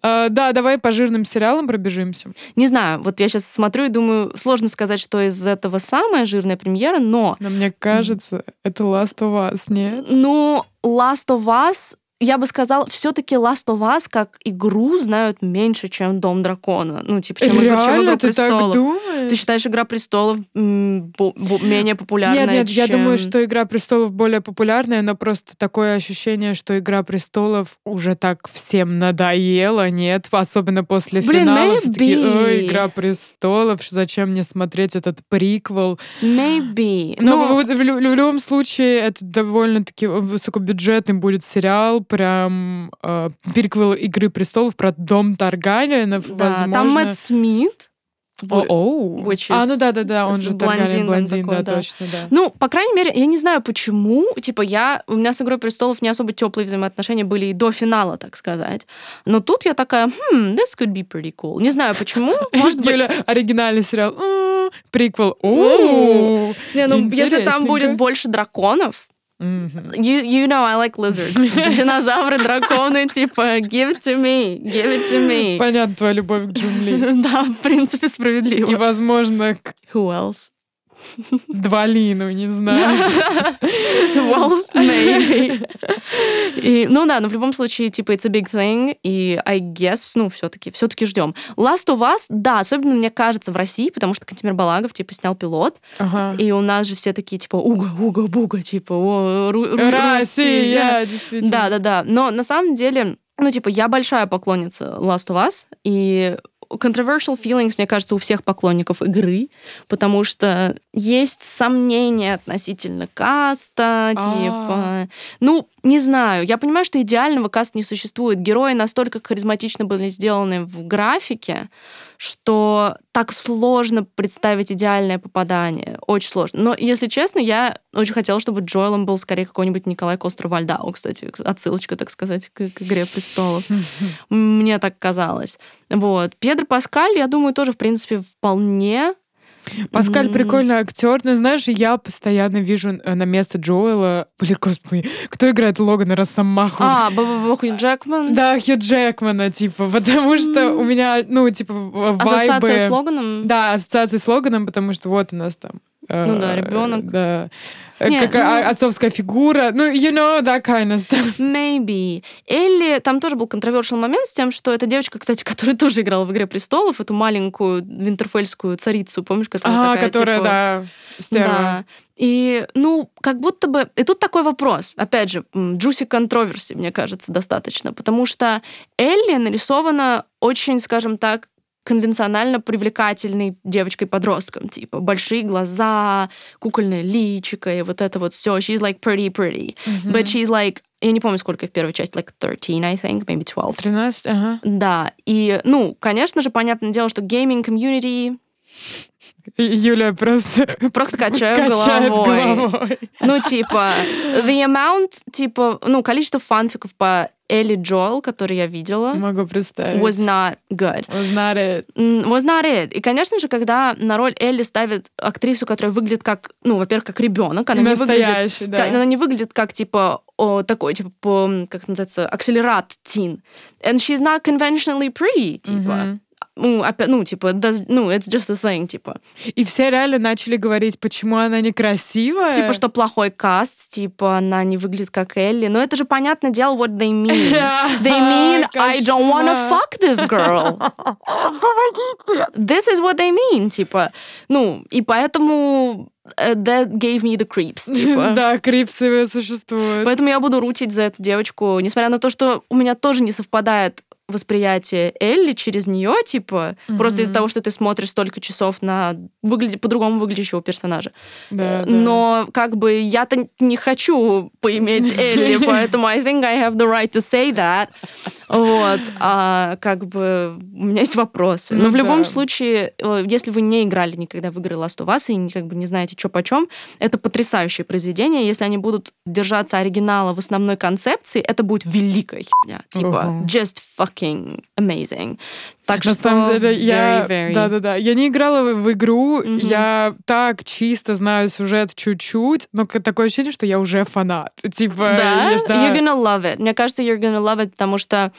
А, да, давай по жирным сериалам пробежимся. Не знаю, вот я сейчас смотрю и думаю, сложно сказать, что из этого самая жирная премьера, но... Но мне кажется, это Last of Us, нет? Ну, Last of Us я бы сказала, все-таки Last of Us как игру знают меньше, чем Дом дракона. Ну, типа, чем, Реально? чем Игру ты престолов. Так думаешь? Ты считаешь, Игра престолов менее популярная? Нет, нет, чем... я думаю, что Игра престолов более популярная, но просто такое ощущение, что Игра престолов уже так всем надоела, нет? Особенно после Блин, финала. Maybe. Такие, ой, Игра престолов, зачем мне смотреть этот приквел? Maybe. Но, но... В, в, в, в любом случае это довольно-таки высокобюджетный будет сериал, прям э, переквел Игры престолов про дом Таргариенов. Да, возможно... там Мэтт Смит. О, oh, А, ну да, да, да, он же блондин, блондин, такой, да, да, точно, да. Ну, по крайней мере, я не знаю, почему. Типа, я у меня с Игрой престолов не особо теплые взаимоотношения были и до финала, так сказать. Но тут я такая, хм, this could be pretty cool. Не знаю, почему. Может быть... оригинальный сериал. Приквел. Не, ну, если там будет больше драконов, Mm-hmm. You, you know I like lizards. Динозавры, драконы, типа, give it to me, give it to me. Понятно, твоя любовь к Джун да, в принципе, справедливо. И, возможно, к... Who else? Два Лину, не знаю. well, maybe. И, ну да, но в любом случае, типа, it's a big thing, и I guess, ну, все-таки, все-таки ждем. Last of Us, да, особенно, мне кажется, в России, потому что Кантимир Балагов, типа, снял пилот, ага. и у нас же все такие, типа, уга, уга, буга, типа, о, Ру- Россия, действительно. Да-да-да, но на самом деле, ну, типа, я большая поклонница Last of Us, и controversial feelings, мне кажется, у всех поклонников игры, потому что есть сомнения относительно каста, типа... Ну, не знаю, я понимаю, что идеального каста не существует. Герои настолько харизматично были сделаны в графике, что так сложно представить идеальное попадание. Очень сложно. Но, если честно, я очень хотела, чтобы Джоэлом был скорее какой-нибудь Николай Костер-Вальдау, кстати, отсылочка, так сказать, к, к «Игре престолов». Мне так казалось. Вот. Педро Паскаль, я думаю, тоже, в принципе, вполне Паскаль mm-hmm. прикольный актер, но знаешь, я постоянно вижу э, на место Джоэла, блин, господи, кто играет Логана Росомаху? А, Хью Джекман? Да, Хью Джекмана, типа, потому что mm-hmm. у меня, ну, типа, вайбы... Ассоциация с Логаном? Да, ассоциация с Логаном, потому что вот у нас там ну да, ребенок. Да. Не, как ну, отцовская фигура. Ну, you know, that kind of stuff. Maybe. Элли, там тоже был controversial момент с тем, что эта девочка, кстати, которая тоже играла в «Игре престолов», эту маленькую винтерфельскую царицу, помнишь, которая а, такая, которая, типа... да, стерва. Да. И, ну, как будто бы... И тут такой вопрос. Опять же, juicy controversy, мне кажется, достаточно. Потому что Элли нарисована очень, скажем так, конвенционально привлекательной девочкой-подростком, типа большие глаза, кукольное личико и вот это вот все. She's like pretty pretty. Mm-hmm. But she's like я не помню, сколько в первой части, like 13, I think, maybe 12. 13, ага. Да, и, ну, конечно же, понятное дело, что gaming community Юля просто... Просто качаю головой. головой. Ну, типа, the amount, типа, ну, количество фанфиков по Элли Джоэл, который я видела, могу представить, was not good. Was not it. Was not it. И, конечно же, когда на роль Элли ставят актрису, которая выглядит как, ну, во-первых, как ребенок, она не выглядит, да. она не выглядит как типа о, такой, типа, по, как называется, акселерат тин. And she's not conventionally pretty, типа. Mm-hmm ну, опять, ну, типа, does, ну, it's just a thing, типа. И все реально начали говорить, почему она некрасивая. Типа, что плохой каст, типа, она не выглядит как Элли. Но это же, понятное дело, what they mean. They mean, I don't wanna fuck this girl. Помогите. This is what they mean, типа. Ну, и поэтому э, that gave me the creeps, типа. да, крипсы существуют. Поэтому я буду рутить за эту девочку, несмотря на то, что у меня тоже не совпадает восприятие Элли через нее, типа, угу. просто из-за того, что ты смотришь столько часов на выглядит по-другому выглядящего персонажа. Да, Но да. как бы я-то не хочу поиметь Элли, поэтому I think I have the right to say that. Вот. А как бы у меня есть вопросы. Но ну, в любом да. случае, э, если вы не играли никогда в игры Last of Us и как бы не знаете, что почем, это потрясающее произведение. Если они будут держаться оригинала в основной концепции, это будет великая херня. Типа, uh-huh. just fucking fucking amazing. Так На что самом деле, я, very... да, да, да, я не играла в игру, mm-hmm. я так чисто знаю сюжет чуть-чуть, но такое ощущение, что я уже фанат, типа. Да, я, да. you're gonna love it. Мне кажется, you're gonna love it, потому что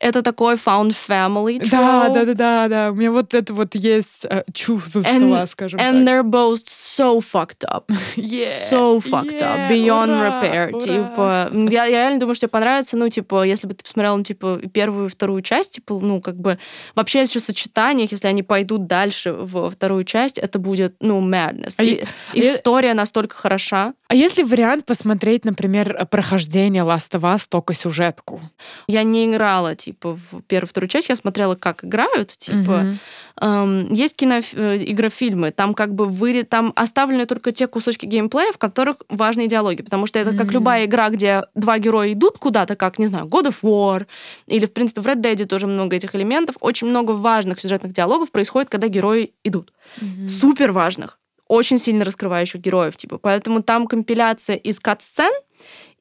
это такой found family trope. Да, да, да, да, да. У меня вот это вот есть uh, чувство скала, скажем and так. they're both so fucked up, yeah, so fucked yeah, up, beyond ура, repair. Ура. Типа, я, я реально думаю, что тебе понравится, ну типа, если бы ты посмотрела, ну типа первую вторую часть, типа, ну как бы вообще еще сочетаниях, если они пойдут дальше во вторую часть, это будет, ну, madness. А и, история я... настолько хороша. А если вариант посмотреть, например, прохождение Last of Us, только сюжетку? Я не играла, типа, в первую вторую часть, я смотрела, как играют, типа. Угу. Эм, есть кино, э, там как бы вы, там оставлены только те кусочки геймплея, в которых важные диалоги, потому что это как любая игра, где два героя идут куда-то, как, не знаю, God of War, или, в принципе, в Red Dead тоже много этих элементов, очень много важных сюжетных диалогов происходит, когда герои идут. Mm-hmm. Супер важных очень сильно раскрывающих героев, типа. Поэтому там компиляция из кат-сцен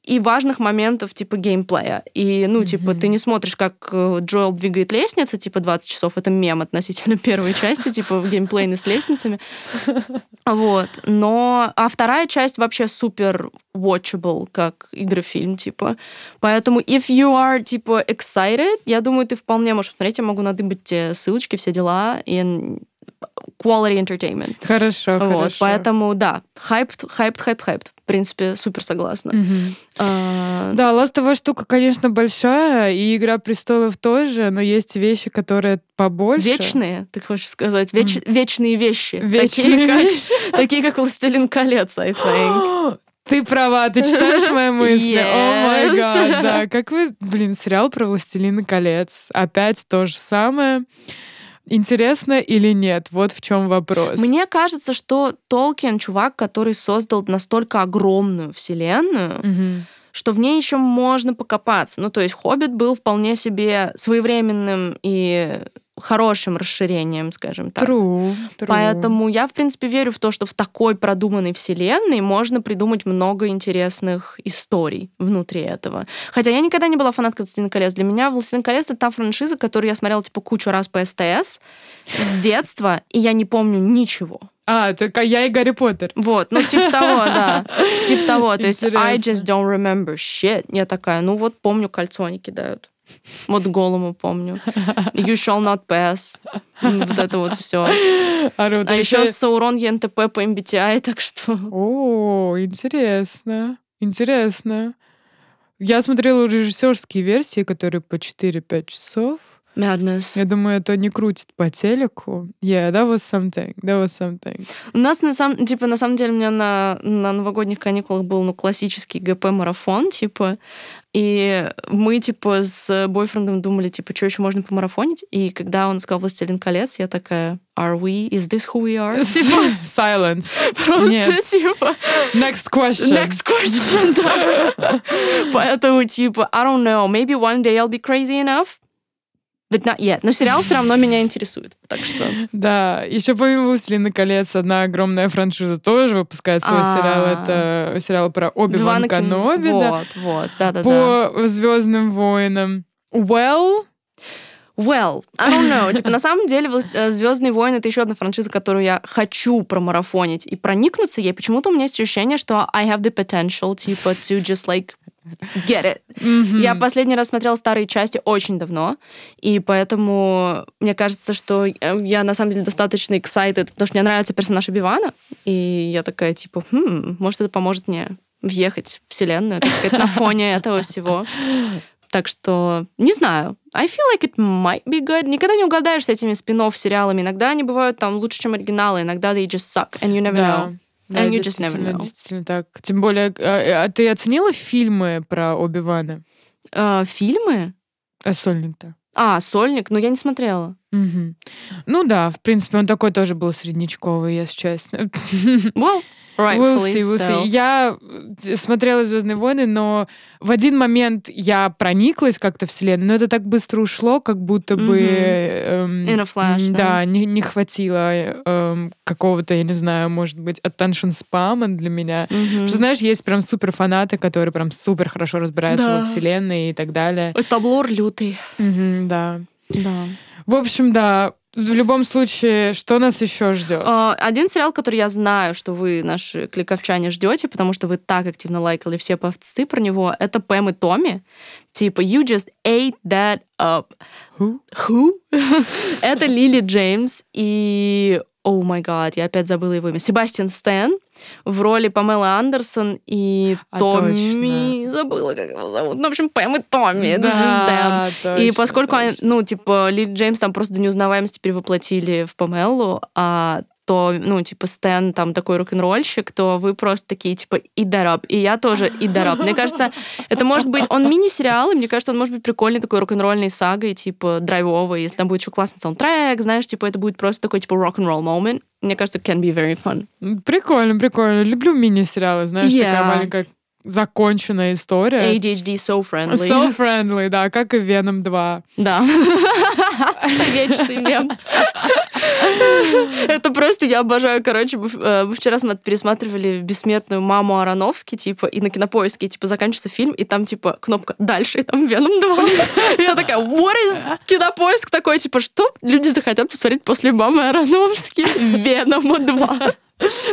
и важных моментов типа геймплея. И, ну, mm-hmm. типа, ты не смотришь, как э, Джоэл двигает лестницы, типа, 20 часов. Это мем относительно первой части, типа, геймплейны с лестницами. Вот. Но... А вторая часть вообще супер watchable, как игрофильм, типа. Поэтому if you are, типа, excited, я думаю, ты вполне можешь посмотреть. Я могу надыбать тебе ссылочки, все дела. И quality entertainment. Хорошо, вот, хорошо. Поэтому, да, hyped, hyped, hyped, hyped. В принципе, супер согласна. Mm-hmm. А... Да, ластовая штука, конечно, большая, и Игра престолов тоже, но есть вещи, которые побольше. Вечные, ты хочешь сказать? Веч... Mm. Вечные вещи. Вечные такие, вещи. Как, такие, как «Властелин колец», I think. Ты права, ты читаешь мои мысли. О май гад, да. Как вы, блин, сериал про «Властелина колец». Опять то же самое интересно или нет? Вот в чем вопрос. Мне кажется, что Толкин чувак, который создал настолько огромную вселенную, угу. что в ней еще можно покопаться. Ну, то есть Хоббит был вполне себе своевременным и хорошим расширением, скажем так. True, true. Поэтому я, в принципе, верю в то, что в такой продуманной вселенной можно придумать много интересных историй внутри этого. Хотя я никогда не была фанаткой «Властелин колец». Для меня «Властелин колец» — это та франшиза, которую я смотрела, типа, кучу раз по СТС с детства, и я не помню ничего. А, только я и Гарри Поттер. Вот, ну типа того, да. Типа того. То есть I just don't remember shit. Я такая, ну вот помню, кольцо они кидают. Вот голому помню. You shall not pass. Вот это вот все. А, а еще Саурон ЕНТП по MBTI, так что... О, интересно. Интересно. Я смотрела режиссерские версии, которые по 4-5 часов. Madness. Я думаю, это не крутит по телеку. Yeah, that was something. That was something. У нас на самом, типа, на самом деле у меня на, на новогодних каникулах был, ну, классический ГП-марафон, типа, и мы, типа, с бойфрендом думали, типа, что еще можно помарафонить? И когда он сказал «Властелин колец», я такая, are we? Is this who we are? Типа, Silence. Просто, Нет. типа... Next question. Next question, да. Поэтому, типа, I don't know, maybe one day I'll be crazy enough, But not yet. Но сериал все равно меня интересует. Так что... Да. Еще помимо «Властелина колец» одна огромная франшиза тоже выпускает свой сериал. Это сериал про Оби-Ван Каноби. Вот, вот. Да-да-да. По «Звездным войнам». Well... Well, I don't know. Типа, на самом деле, э, Звездные войны это еще одна франшиза, которую я хочу промарафонить и проникнуться ей. Почему-то у меня есть ощущение, что I have the potential, типа, to just like get it. Mm-hmm. Я последний раз смотрела старые части очень давно, и поэтому мне кажется, что э, я на самом деле достаточно excited, потому что мне нравится персонаж Бивана, и я такая типа, хм, может это поможет мне въехать в вселенную, так сказать, на фоне этого всего. Так что, не знаю. I feel like it might be good. Никогда не угадаешь с этими спин сериалами. Иногда они бывают там лучше, чем оригиналы, иногда they just suck, and you never да. know. Да, And you just never know. Действительно так. Тем более, а, а ты оценила фильмы про Оби-Вана? А, фильмы? А сольник-то? А, сольник? Ну, я не смотрела. Угу. Ну да, в принципе, он такой тоже был среднячковый, если честно. Well, We'll see, we'll so. see. Я э, смотрела Звездные войны, но в один момент я прониклась как-то вселенной, но это так быстро ушло, как будто бы mm-hmm. эм, In a flash, да, да не, не хватило эм, какого-то, я не знаю, может быть, attention spam для меня. Mm-hmm. Потому что, знаешь, есть прям супер фанаты, которые прям супер хорошо разбираются да. во вселенной и так далее. Это облор лютый. Mm-hmm, да. Да. В общем, да, в любом случае, что нас еще ждет? А, один сериал, который я знаю, что вы, наши кликовчане, ждете, потому что вы так активно лайкали все посты про него, это Пэм и Томми. Типа, you just ate that up. Who? Who? это Лили Джеймс и о май гад, я опять забыла его имя. Себастьян Стэн в роли Памелы Андерсон и а, Томми. Точно. Забыла, как его зовут. Ну, в общем, Пэм и Томми. Да, точно, и поскольку, точно. Они, ну, типа, Ли Джеймс там просто до неузнаваемости перевоплотили в Памелу, а то, ну, типа, Стэн там такой рок-н-ролльщик, то вы просто такие, типа, идараб. И я тоже идараб. Мне кажется, это может быть... Он мини-сериал, и мне кажется, он может быть прикольный такой рок-н-ролльной сагой, типа, драйвовый. Если там будет еще классный саундтрек, знаешь, типа, это будет просто такой, типа, рок-н-ролл момент. Мне кажется, can be very fun. Прикольно, прикольно. Люблю мини-сериалы, знаешь, yeah. такая маленькая законченная история. ADHD so friendly. So friendly, да, как и Venom 2. Да. Вечный мем. Это просто я обожаю. Короче, мы э, вчера пересматривали «Бессмертную маму Ароновски», типа, и на кинопоиске, типа, заканчивается фильм, и там, типа, кнопка «Дальше», и там «Веном 2». Я такая, what is кинопоиск такой, типа, что люди захотят посмотреть после «Мамы Ароновски»? «Венома 2».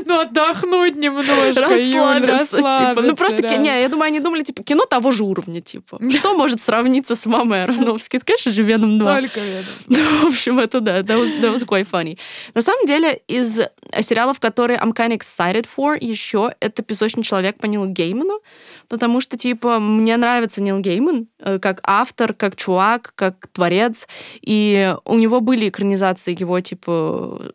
Ну, отдохнуть немножко, расслабиться, типа. Ну, просто, не, я думаю, они думали, типа, кино того же уровня, типа. Что может сравниться с мамой Ароновски? Это, конечно же, Веном 2. Только Веном. Ну, в общем, это да, that was, that was quite funny. На самом деле, из сериалов, которые I'm kind of excited for еще, это «Песочный человек» по Нилу Гейману, потому что, типа, мне нравится Нил Гейман э, как автор, как чувак, как творец, и у него были экранизации его, типа,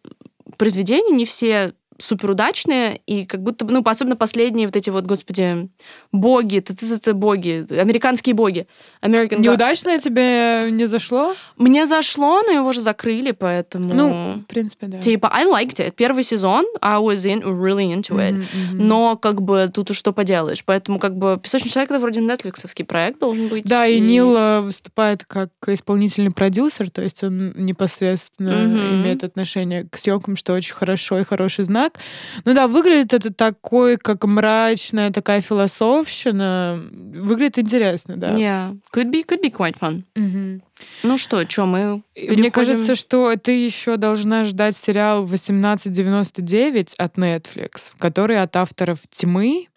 произведений, не все суперудачные, и как будто бы, ну, особенно последние вот эти вот, господи, боги, ты ты ты боги, американские боги. American Неудачное тебе не зашло? Мне зашло, но его же закрыли, поэтому... Ну, в принципе, да. Типа, I liked it. Первый сезон, I was in, really into it. Mm-hmm, mm-hmm. Но, как бы, тут что поделаешь. Поэтому, как бы, «Песочный человек» — это вроде нетфликсовский проект должен быть. Да, и, и Нил э, выступает как исполнительный продюсер, то есть он непосредственно mm-hmm. имеет отношение к съемкам, что очень хорошо и хороший знак так. Ну да, выглядит это такой, как мрачная такая философщина. Выглядит интересно, да. Yeah, could be, could be quite fun. Мгм. Ну что, что, мы переходим... Мне кажется, что ты еще должна ждать сериал 1899 от Netflix, который от авторов Тьмы.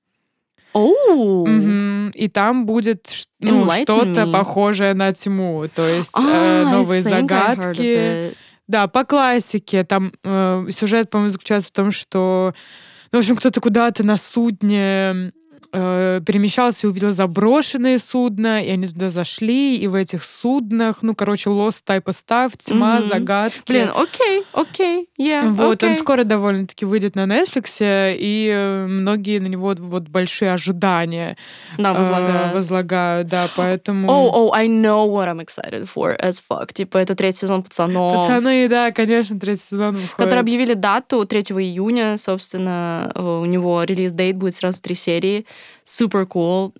Оу! Мгм. И там будет ну, что-то похожее на тьму. То есть э, А, новые загадки. Да, по классике. Там э, сюжет, по-моему, заключается в том, что, ну, в общем, кто-то куда-то на судне э, перемещался и увидел заброшенные судна, и они туда зашли, и в этих суднах, ну, короче, type of stuff, тьма, Мгм. загадки. Блин, окей, окей, yeah, Вот, он окей. скоро довольно-таки выйдет на Netflix, и э, многие на него вот большие ожидания Да, э, возлагаю. возлагают, да, поэтому... Oh, oh, I know what I'm excited for as fuck. Типа, это третий сезон «Пацанов». Пацаны, да, конечно, третий сезон выходит. Которые объявили дату 3 июня, собственно, э, у него релиз-дейт будет сразу три серии. Super cool.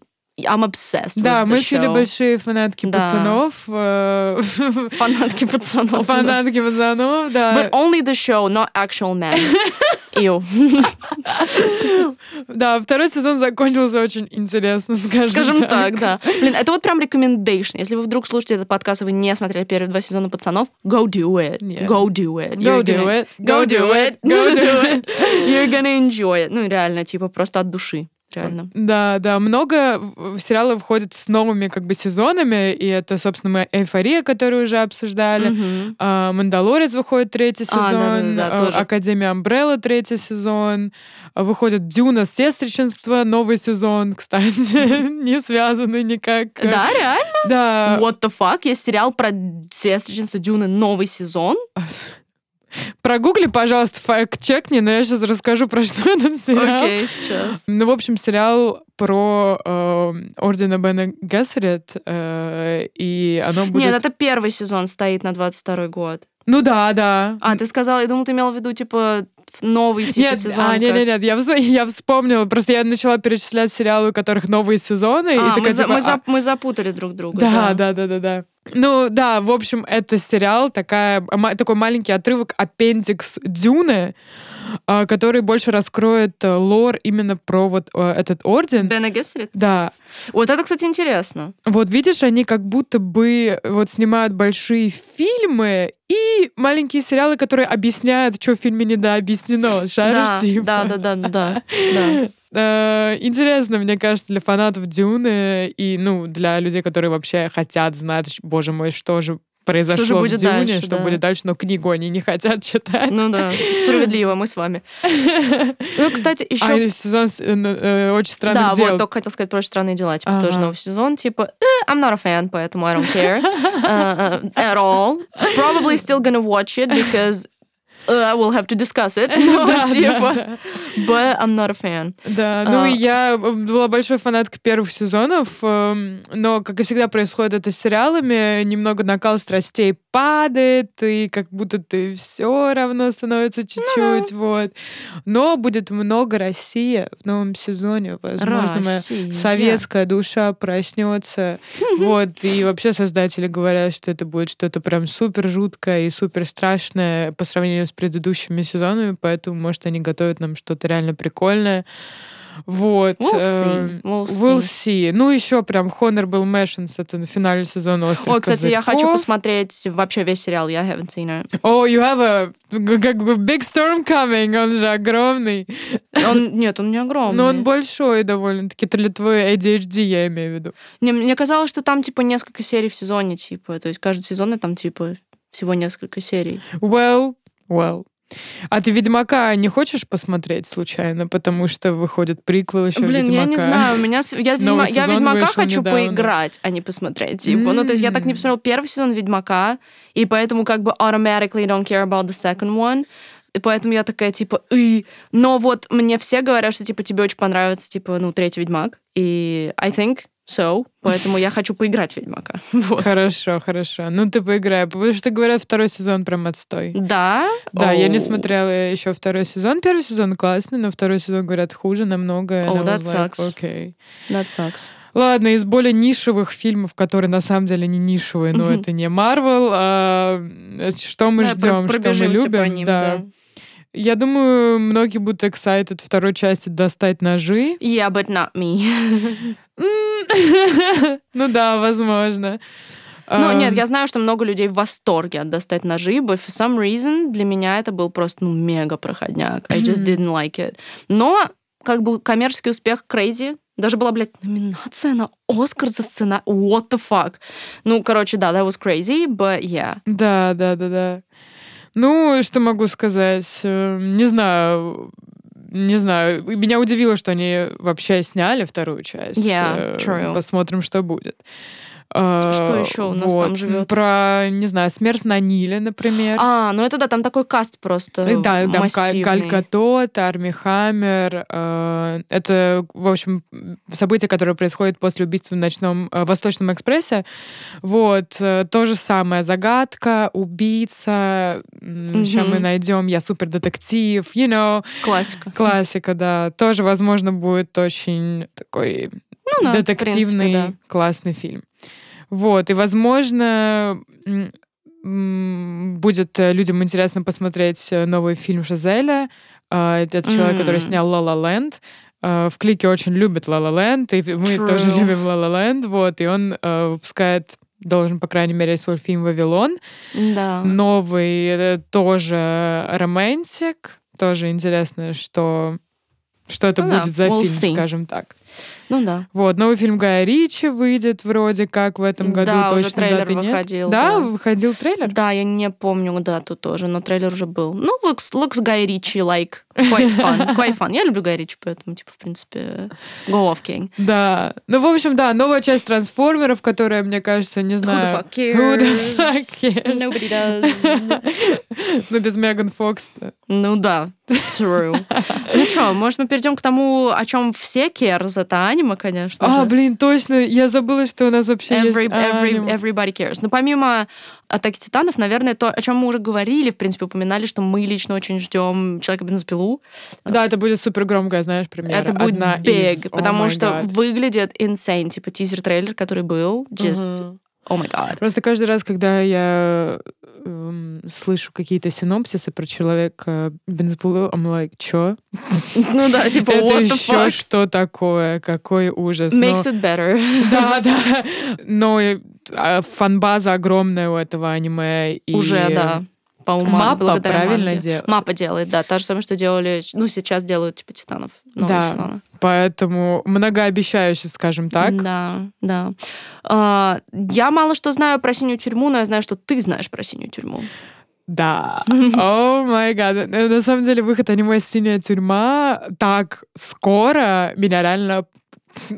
I'm obsessed Да, мы show. большие фанатки Да. пацанов. э, Фанатки пацанов. да. Фанатки пацанов, да. But only the show, not actual men. Ew. Да, второй сезон закончился очень интересно, скажем, Скажем так, да. Блин, это вот прям recommendation. Если вы вдруг слушаете этот подкаст, и вы не смотрели первые два сезона «Пацанов», go do it. Yeah. Go do it. Go do it. Go do it. Go do it. You're gonna enjoy it. Ну, реально, типа, просто от души. Реально. Да, да, много сериалов входит с новыми как бы сезонами, и это, собственно, мы «Эйфория», которую уже обсуждали. А, «Мандалорец» выходит третий А, сезон, да-да-да, а, тоже. «Академия Амбрелла» третий сезон, А, выходит «Дюна. Сестричество», новый сезон, кстати, не связанный никак. Да, реально? Да. What the fuck? Есть сериал про сестричество Дюны, новый сезон. Прогугли, пожалуйста, факт-чекни, но я сейчас расскажу, про что этот сериал. Окей, сейчас. Ну, в общем, сериал про э, ордена Бена Гессерет, э, и оно будет... Нет, это первый сезон стоит на 22 год. Ну да, да. А, ты сказала, я думала, ты имела в виду, типа, новый типа нет, сезон. а, нет, нет, нет, я, вз- я вспомнила, просто я начала перечислять сериалы, у которых новые сезоны, и А, такая, мы, за- типа, мы а, мы запутали друг друга. Да, да, да, да, да. Ну да, в общем, это сериал, такая, такой маленький отрывок, аппендикс Дюны, который больше раскроет э, лор именно про вот э, этот орден. Бена Гессерит? Да, Вот это, кстати, интересно. вот видишь, они как будто бы вот снимают большие фильмы и маленькие сериалы, которые объясняют, что в фильме недообъяснено. Шаришь, Да, типа? да, да, да, да, да. Э, Интересно, мне кажется, для фанатов Дюны и, ну, для людей, которые вообще хотят знать, боже мой, что же произошло Что же в будет Дюне, дальше, что да. будет дальше, но книгу они не хотят читать. Ну да, справедливо, мы с вами. Ну, кстати, еще... А сезон э, ну, э, очень странных Да, дел. вот только хотел сказать про очень странные дела. Типа, Ага. тоже новый сезон. Типа, э, I'm not a fan, поэтому I don't care uh, uh, at all. Probably still gonna watch it because I will have to discuss it. Ну, Да, типа, да. but I'm not a fan. Да, ну А. и я была большой фанаткой первых сезонов, эм, но, как и всегда происходит это с сериалами, немного накал страстей падает, и как будто ты все равно становится чуть-чуть, вот. Но будет много России в новом сезоне, возможно, моя Россия. советская душа проснется, вот, и вообще создатели говорят, что это будет что-то прям супер жуткое и супер страшное по сравнению с предыдущими сезонами, поэтому, может, они готовят нам что-то реально прикольное. Вот. We'll see, эм, we'll we'll see. see. Ну, еще прям Honorable Mentions, это на финале сезона «Острых Ой, кстати, я хочу козырьков». посмотреть вообще весь сериал. Я haven't seen it. О, you have a как бы big storm coming, он же огромный. Он, нет, он не огромный. Но он большой довольно-таки, это для твоей ADHD, я имею в виду. Не, мне казалось, что там, типа, несколько серий в сезоне, типа. То есть каждый сезон, там, типа, всего несколько серий. Well, well. А ты Ведьмака не хочешь посмотреть случайно, потому что выходит приквел еще Блин, Ведьмака? я не знаю, у меня я, Новый Ведьма- я Ведьмака хочу недавно. поиграть, а не посмотреть. Типа. Ну, то есть я так не посмотрела первый сезон Ведьмака, и поэтому как бы automatically don't care about the second one. И поэтому я такая, типа, и. Но вот мне все говорят, что, типа, тебе очень понравится, типа, ну, третий Ведьмак. И I think so. Поэтому я хочу поиграть в Ведьмака. Вот. Хорошо, хорошо. Ну, ты поиграй, потому что, говорят, второй сезон прям отстой. Да? Да, я не Оу. смотрела еще второй сезон. Первый сезон классный, но второй сезон, говорят, хуже намного. Oh, that like, sucks. okay. That sucks. Ладно, из более нишевых фильмов, которые на самом деле не нишевые, но это не Марвел, а, что мы Да, ждем, что мы любим. по ним, да. да. Я думаю, многие будут excited второй части достать ножи. Yeah, but not me. ну да, возможно. Ну, нет, я знаю, что много людей в восторге от достать ножи, but for some reason для меня это был просто, ну, мега проходняк. I just didn't like it. Но, как бы, коммерческий успех crazy, даже была, блядь, номинация на Оскар за сцена. What the fuck? Ну, короче, да, that was crazy, but yeah. Да, да, да, да. Ну, что могу сказать? Э, не знаю, не знаю. Меня удивило, что они вообще сняли вторую часть. Yeah, true. Посмотрим, что будет. Что еще у нас вот. там живет? Про, не знаю, смерть на Ниле, например. А, ну это да, там такой каст просто Да, там Галь Гадот, Арми Хаммер. Э, это, в общем, событие, которое происходит после убийства в ночном э, Восточном экспрессе. Вот. Э, то же самое. Загадка, убийца. Сейчас мы найдем Я супер детектив. You know. Классика. Классика, да. Тоже, возможно, будет очень такой ну, да, детективный, принципе, да. классный фильм. Вот, и, возможно, будет э, людям интересно посмотреть э, новый фильм Шазеля. А, это человек, который снял «Ла Ла Ленд». В клике очень любят «Ла Ла Ленд», и мы True. тоже любим «Ла Ла Ленд», вот, и он э, выпускает должен, по крайней мере, свой фильм «Вавилон». Да. Новый тоже романтик. Тоже интересно, что, что это ну, будет да, за we'll фильм, see. скажем так. Ну да. Вот, новый фильм Гая Ричи выйдет вроде как в этом году. Да, точно уже трейлер даты выходил. Нет. Да, да, выходил трейлер? Да, я не помню дату тоже, но трейлер уже был. Ну, looks, looks Guy Ritchie like. Quite fun. Quite fun. Я люблю Гай Ричи, поэтому, типа, в принципе, go off, King. Да. Ну, в общем, да, новая часть трансформеров, которая, мне кажется, не знаю... Who the fuck cares? Who the fuck cares? Nobody does. Ну, без Меган Фокс. Ну, да. True. Ну что, может, мы перейдем к тому, о чем все cares, это аниме, конечно А, же. блин, точно, я забыла, что у нас вообще every, есть every, Everybody cares. Но помимо Атаки Титанов, наверное, то, о чем мы уже говорили, в принципе, упоминали, что мы лично очень ждем Человека бензопилу. Да, это будет супер громкая, знаешь, премьера. Это будет Одна big, из... потому oh что God. выглядит insane, типа тизер-трейлер, который был, just... Uh-huh. Oh my god. Просто каждый раз, когда я эм, слышу какие-то синопсисы про человека бензопилу, I'm like, чё? Ну да, типа, Это еще что такое? Какой ужас. Makes it better. Да, да. Но а, фанбаза огромная у этого аниме. Уже, да по уму. Мапа правильно делает. Мапа делает, да. Та же самое, что делали... Ну, сейчас делают, типа, Титанов. Да, сезоны. поэтому многообещающе, скажем так. Да, да. А, я мало что знаю про «Синюю тюрьму», но я знаю, что ты знаешь про «Синюю тюрьму». Да. О май гад. На самом деле выход аниме «Синяя тюрьма» так скоро меня реально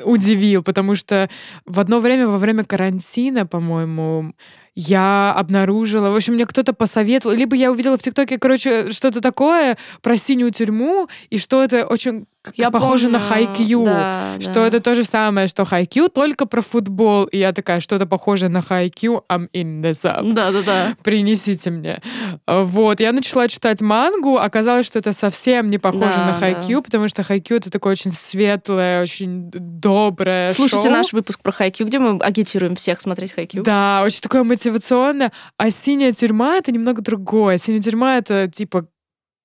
удивил, потому что в одно время, во время карантина, по-моему, я обнаружила, в общем, мне кто-то посоветовал, либо я увидела в ТикТоке, короче, что-то такое про синюю тюрьму, и что это очень я похоже помню. на Хайкью, да, что да. это то же самое, что Хайкью, только про футбол. И я такая, что-то похожее на Хайкью, I'm in this up. Да-да-да. Принесите мне. Вот, я начала читать мангу, оказалось, что это совсем не похоже да, на Хайкью, да. потому что Хайкью это такое очень светлое, очень доброе Слушайте шоу. наш выпуск про Хайкью, где мы агитируем всех смотреть Хайкью. Да, очень такое мотивационное. А «Синяя тюрьма» — это немного другое. «Синяя тюрьма» — это типа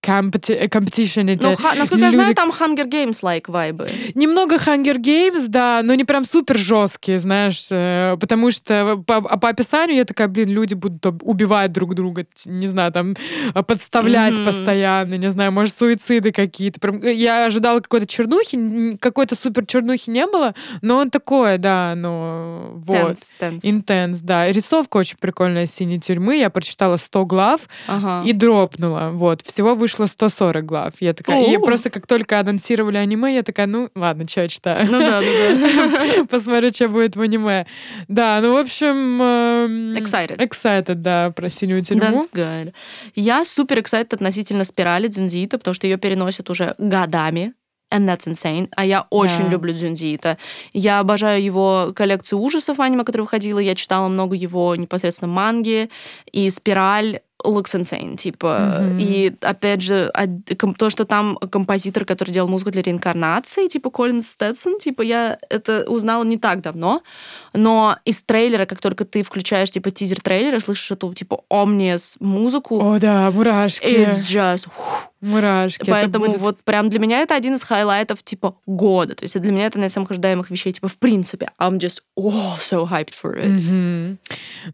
компети- competition. Это ну, ха- насколько люди... я знаю, там Hunger Games-like вайбы. Немного Hunger Games, да, но не прям супер жесткие, знаешь, э, потому что по, а по описанию я такая, блин, люди будут убивать друг друга, не знаю, там, подставлять mm-hmm. постоянно, не знаю, может, суициды какие-то. Прям, э, я ожидала какой-то чернухи, какой-то супер чернухи не было, но он такое, да, ну, вот. Intense, да. Рисовка очень прикольная «Синей тюрьмы», я прочитала 100 глав ага. и дропнула, вот. Всего вышло вышло 140 глав. Я такая, и просто как только анонсировали аниме, я такая, ну ладно, что я читаю. Ну да, ну да. Посмотрю, что будет в аниме. Да, ну в общем... Excited. Excited, да, про синюю тюрьму. That's good. Я супер excited относительно спирали Дзюнзиита, потому что ее переносят уже годами. And that's insane. А я очень yeah. люблю Дзюнзиита. Я обожаю его коллекцию ужасов аниме, которая выходила. Я читала много его непосредственно манги. И «Спираль» looks insane, типа. Mm-hmm. И, опять же, то, что там композитор, который делал музыку для реинкарнации, типа Колин Стэтсон, типа, я это узнала не так давно, но из трейлера, как только ты включаешь, типа, тизер трейлера, слышишь эту, типа, ominous музыку. О, да, мурашки. It's just... Мурашки. Поэтому будет... вот прям для меня это один из хайлайтов типа года. То есть для меня это одна из самых ожидаемых вещей типа в принципе. I'm just oh, so hyped for it. Mm-hmm.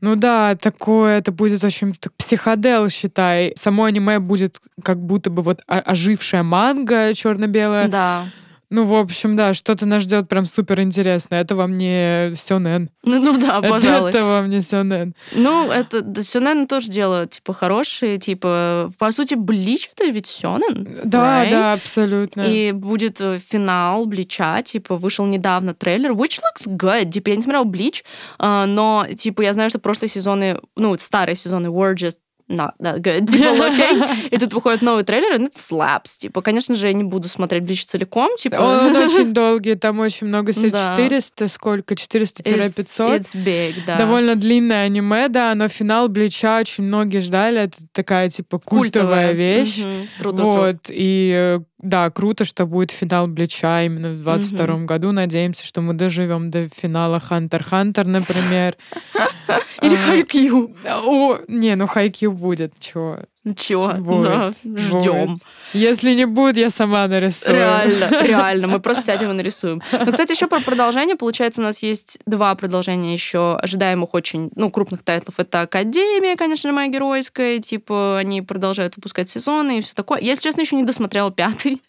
Ну да, такое, это будет очень так, психодел, считай. Само аниме будет как будто бы вот ожившая манга черно-белая. Да. Ну, в общем, да, что-то нас ждет прям супер интересно. Это вам не сёнэн. Ну, ну да, пожалуй. Это, это вам не сёнэн. Ну, это да, сёнэн тоже дело, типа, хорошие, типа, по сути, Блич это ведь сёнэн. Да, right? да, абсолютно. И будет э, финал Блича, типа, вышел недавно трейлер, which looks good. Типа, я не смотрела Блич, а, но, типа, я знаю, что прошлые сезоны, ну, старые сезоны were just not that good, типа, looking. И тут выходит новый трейлер, и это slaps. Типа, конечно же, я не буду смотреть Блич целиком, типа. Он очень долгий, там очень много серий. Да. 400, сколько? 400-500? It's, it's big, да. Довольно длинное аниме, да, но финал Блича очень многие ждали. Это такая, типа, культовая, вещь. Вот, и э, да, круто, что будет финал Блича именно в 22 mm-hmm. году. Надеемся, что мы доживем до финала Хантер Хантер, например. Или Хайкью. О, не, ну Хайкью будет, чего. Чего? Да, ждем. Если не будет, я сама нарисую. Реально, реально. Мы просто сядем и нарисуем. Но, кстати, еще про продолжение. Получается, у нас есть два продолжения еще ожидаемых очень, ну, крупных тайтлов. Это Академия, конечно моя геройская. Типа, они продолжают выпускать сезоны и все такое. Я, если честно, еще не досмотрела пятый.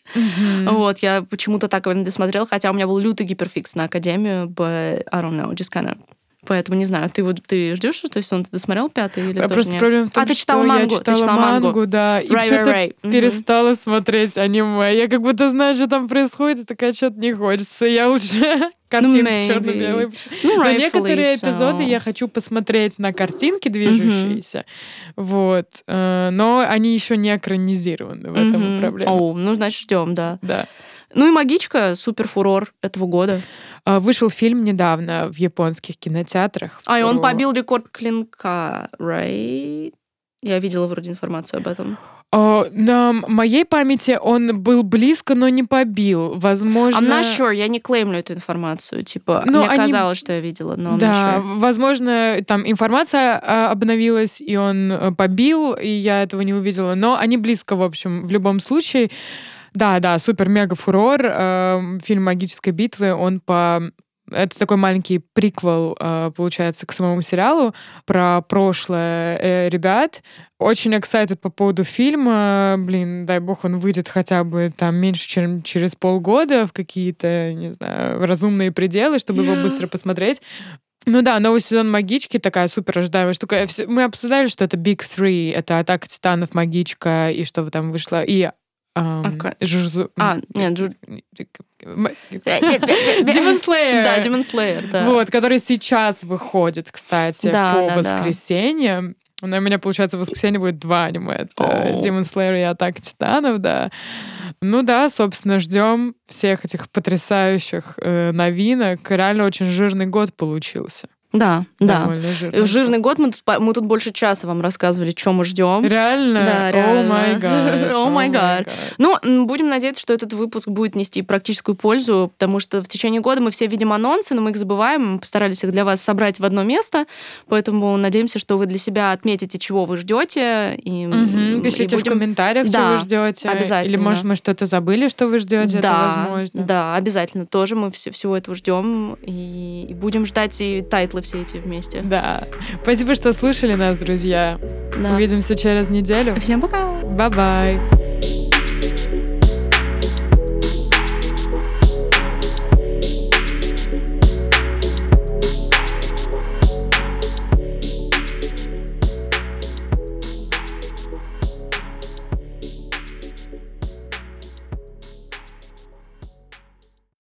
Вот, я почему-то так его не досмотрела, хотя у меня был лютый гиперфикс на Академию, but I don't know, just kind of Поэтому не знаю, ты вот ты ждешь, то есть он ты досмотрел пятый или а тоже просто нет? проблема в том, а ты читала мангу, я читала, ты читала мангу, мангу, да, и right, что-то right, перестала mm-hmm. смотреть аниме. Я как будто знаю, что там происходит, и такая что-то не хочется. Я лучше картинки ну, черно-белые. Ну, Но некоторые so. эпизоды я хочу посмотреть на картинке движущиеся, mm-hmm. вот. Э, но они еще не экранизированы, в этом mm-hmm. проблема. О, oh, ну значит ждем, да. Да. Ну и магичка, супер фурор этого года. А, вышел фильм недавно в японских кинотеатрах. А, и он побил рекорд клинка, right? Я видела вроде информацию об этом. Uh, на моей памяти он был близко, но не побил. Возможно... I'm not sure, я не клеймлю эту информацию. Типа, но мне они... казалось, что я видела, но Да, sure. возможно, там информация а, обновилась, и он э, побил, и я этого не увидела. Но они близко, в общем, в любом случае. Да, да, супер-мега фурор. Э, фильм «Магической битвы», он по это такой маленький приквел, э, получается, к самому сериалу про прошлое э, ребят. Очень excited по поводу фильма. Блин, дай бог, он выйдет хотя бы там меньше, чем через полгода в какие-то, не знаю, разумные пределы, чтобы yeah. его быстро посмотреть. Ну да, новый сезон Магички такая супер ожидаемая штука. Мы обсуждали, что это Big Three, это Атака Титанов, Магичка и что там вышло, и Жужу... А, нет, Жу... Demon Slayer. Да, Demon Slayer, да. Вот, который сейчас выходит, кстати, да, по да, воскресеньям. У меня, получается, в воскресенье будет два аниме. Это oh. Demon Slayer и Атака Титанов, да. Ну да, собственно, ждем всех этих потрясающих э, новинок. Реально очень жирный год получился. Да, да. Жирный. В жирный год мы тут, мы тут больше часа вам рассказывали, что мы ждем. Реально? Да, реально. О май гад. Ну, будем надеяться, что этот выпуск будет нести практическую пользу, потому что в течение года мы все видим анонсы, но мы их забываем. Мы постарались их для вас собрать в одно место, поэтому надеемся, что вы для себя отметите, чего вы ждете. И, угу. Пишите и будем... в комментариях, да, что вы ждете. Обязательно. Или, может, мы что-то забыли, что вы ждете. Да, это возможно. Да, обязательно. Тоже мы все, всего этого ждем и, и будем ждать и title'ы все эти вместе. Да. Спасибо, что слушали нас, друзья. Да. Увидимся через неделю. Всем пока. Бай-бай.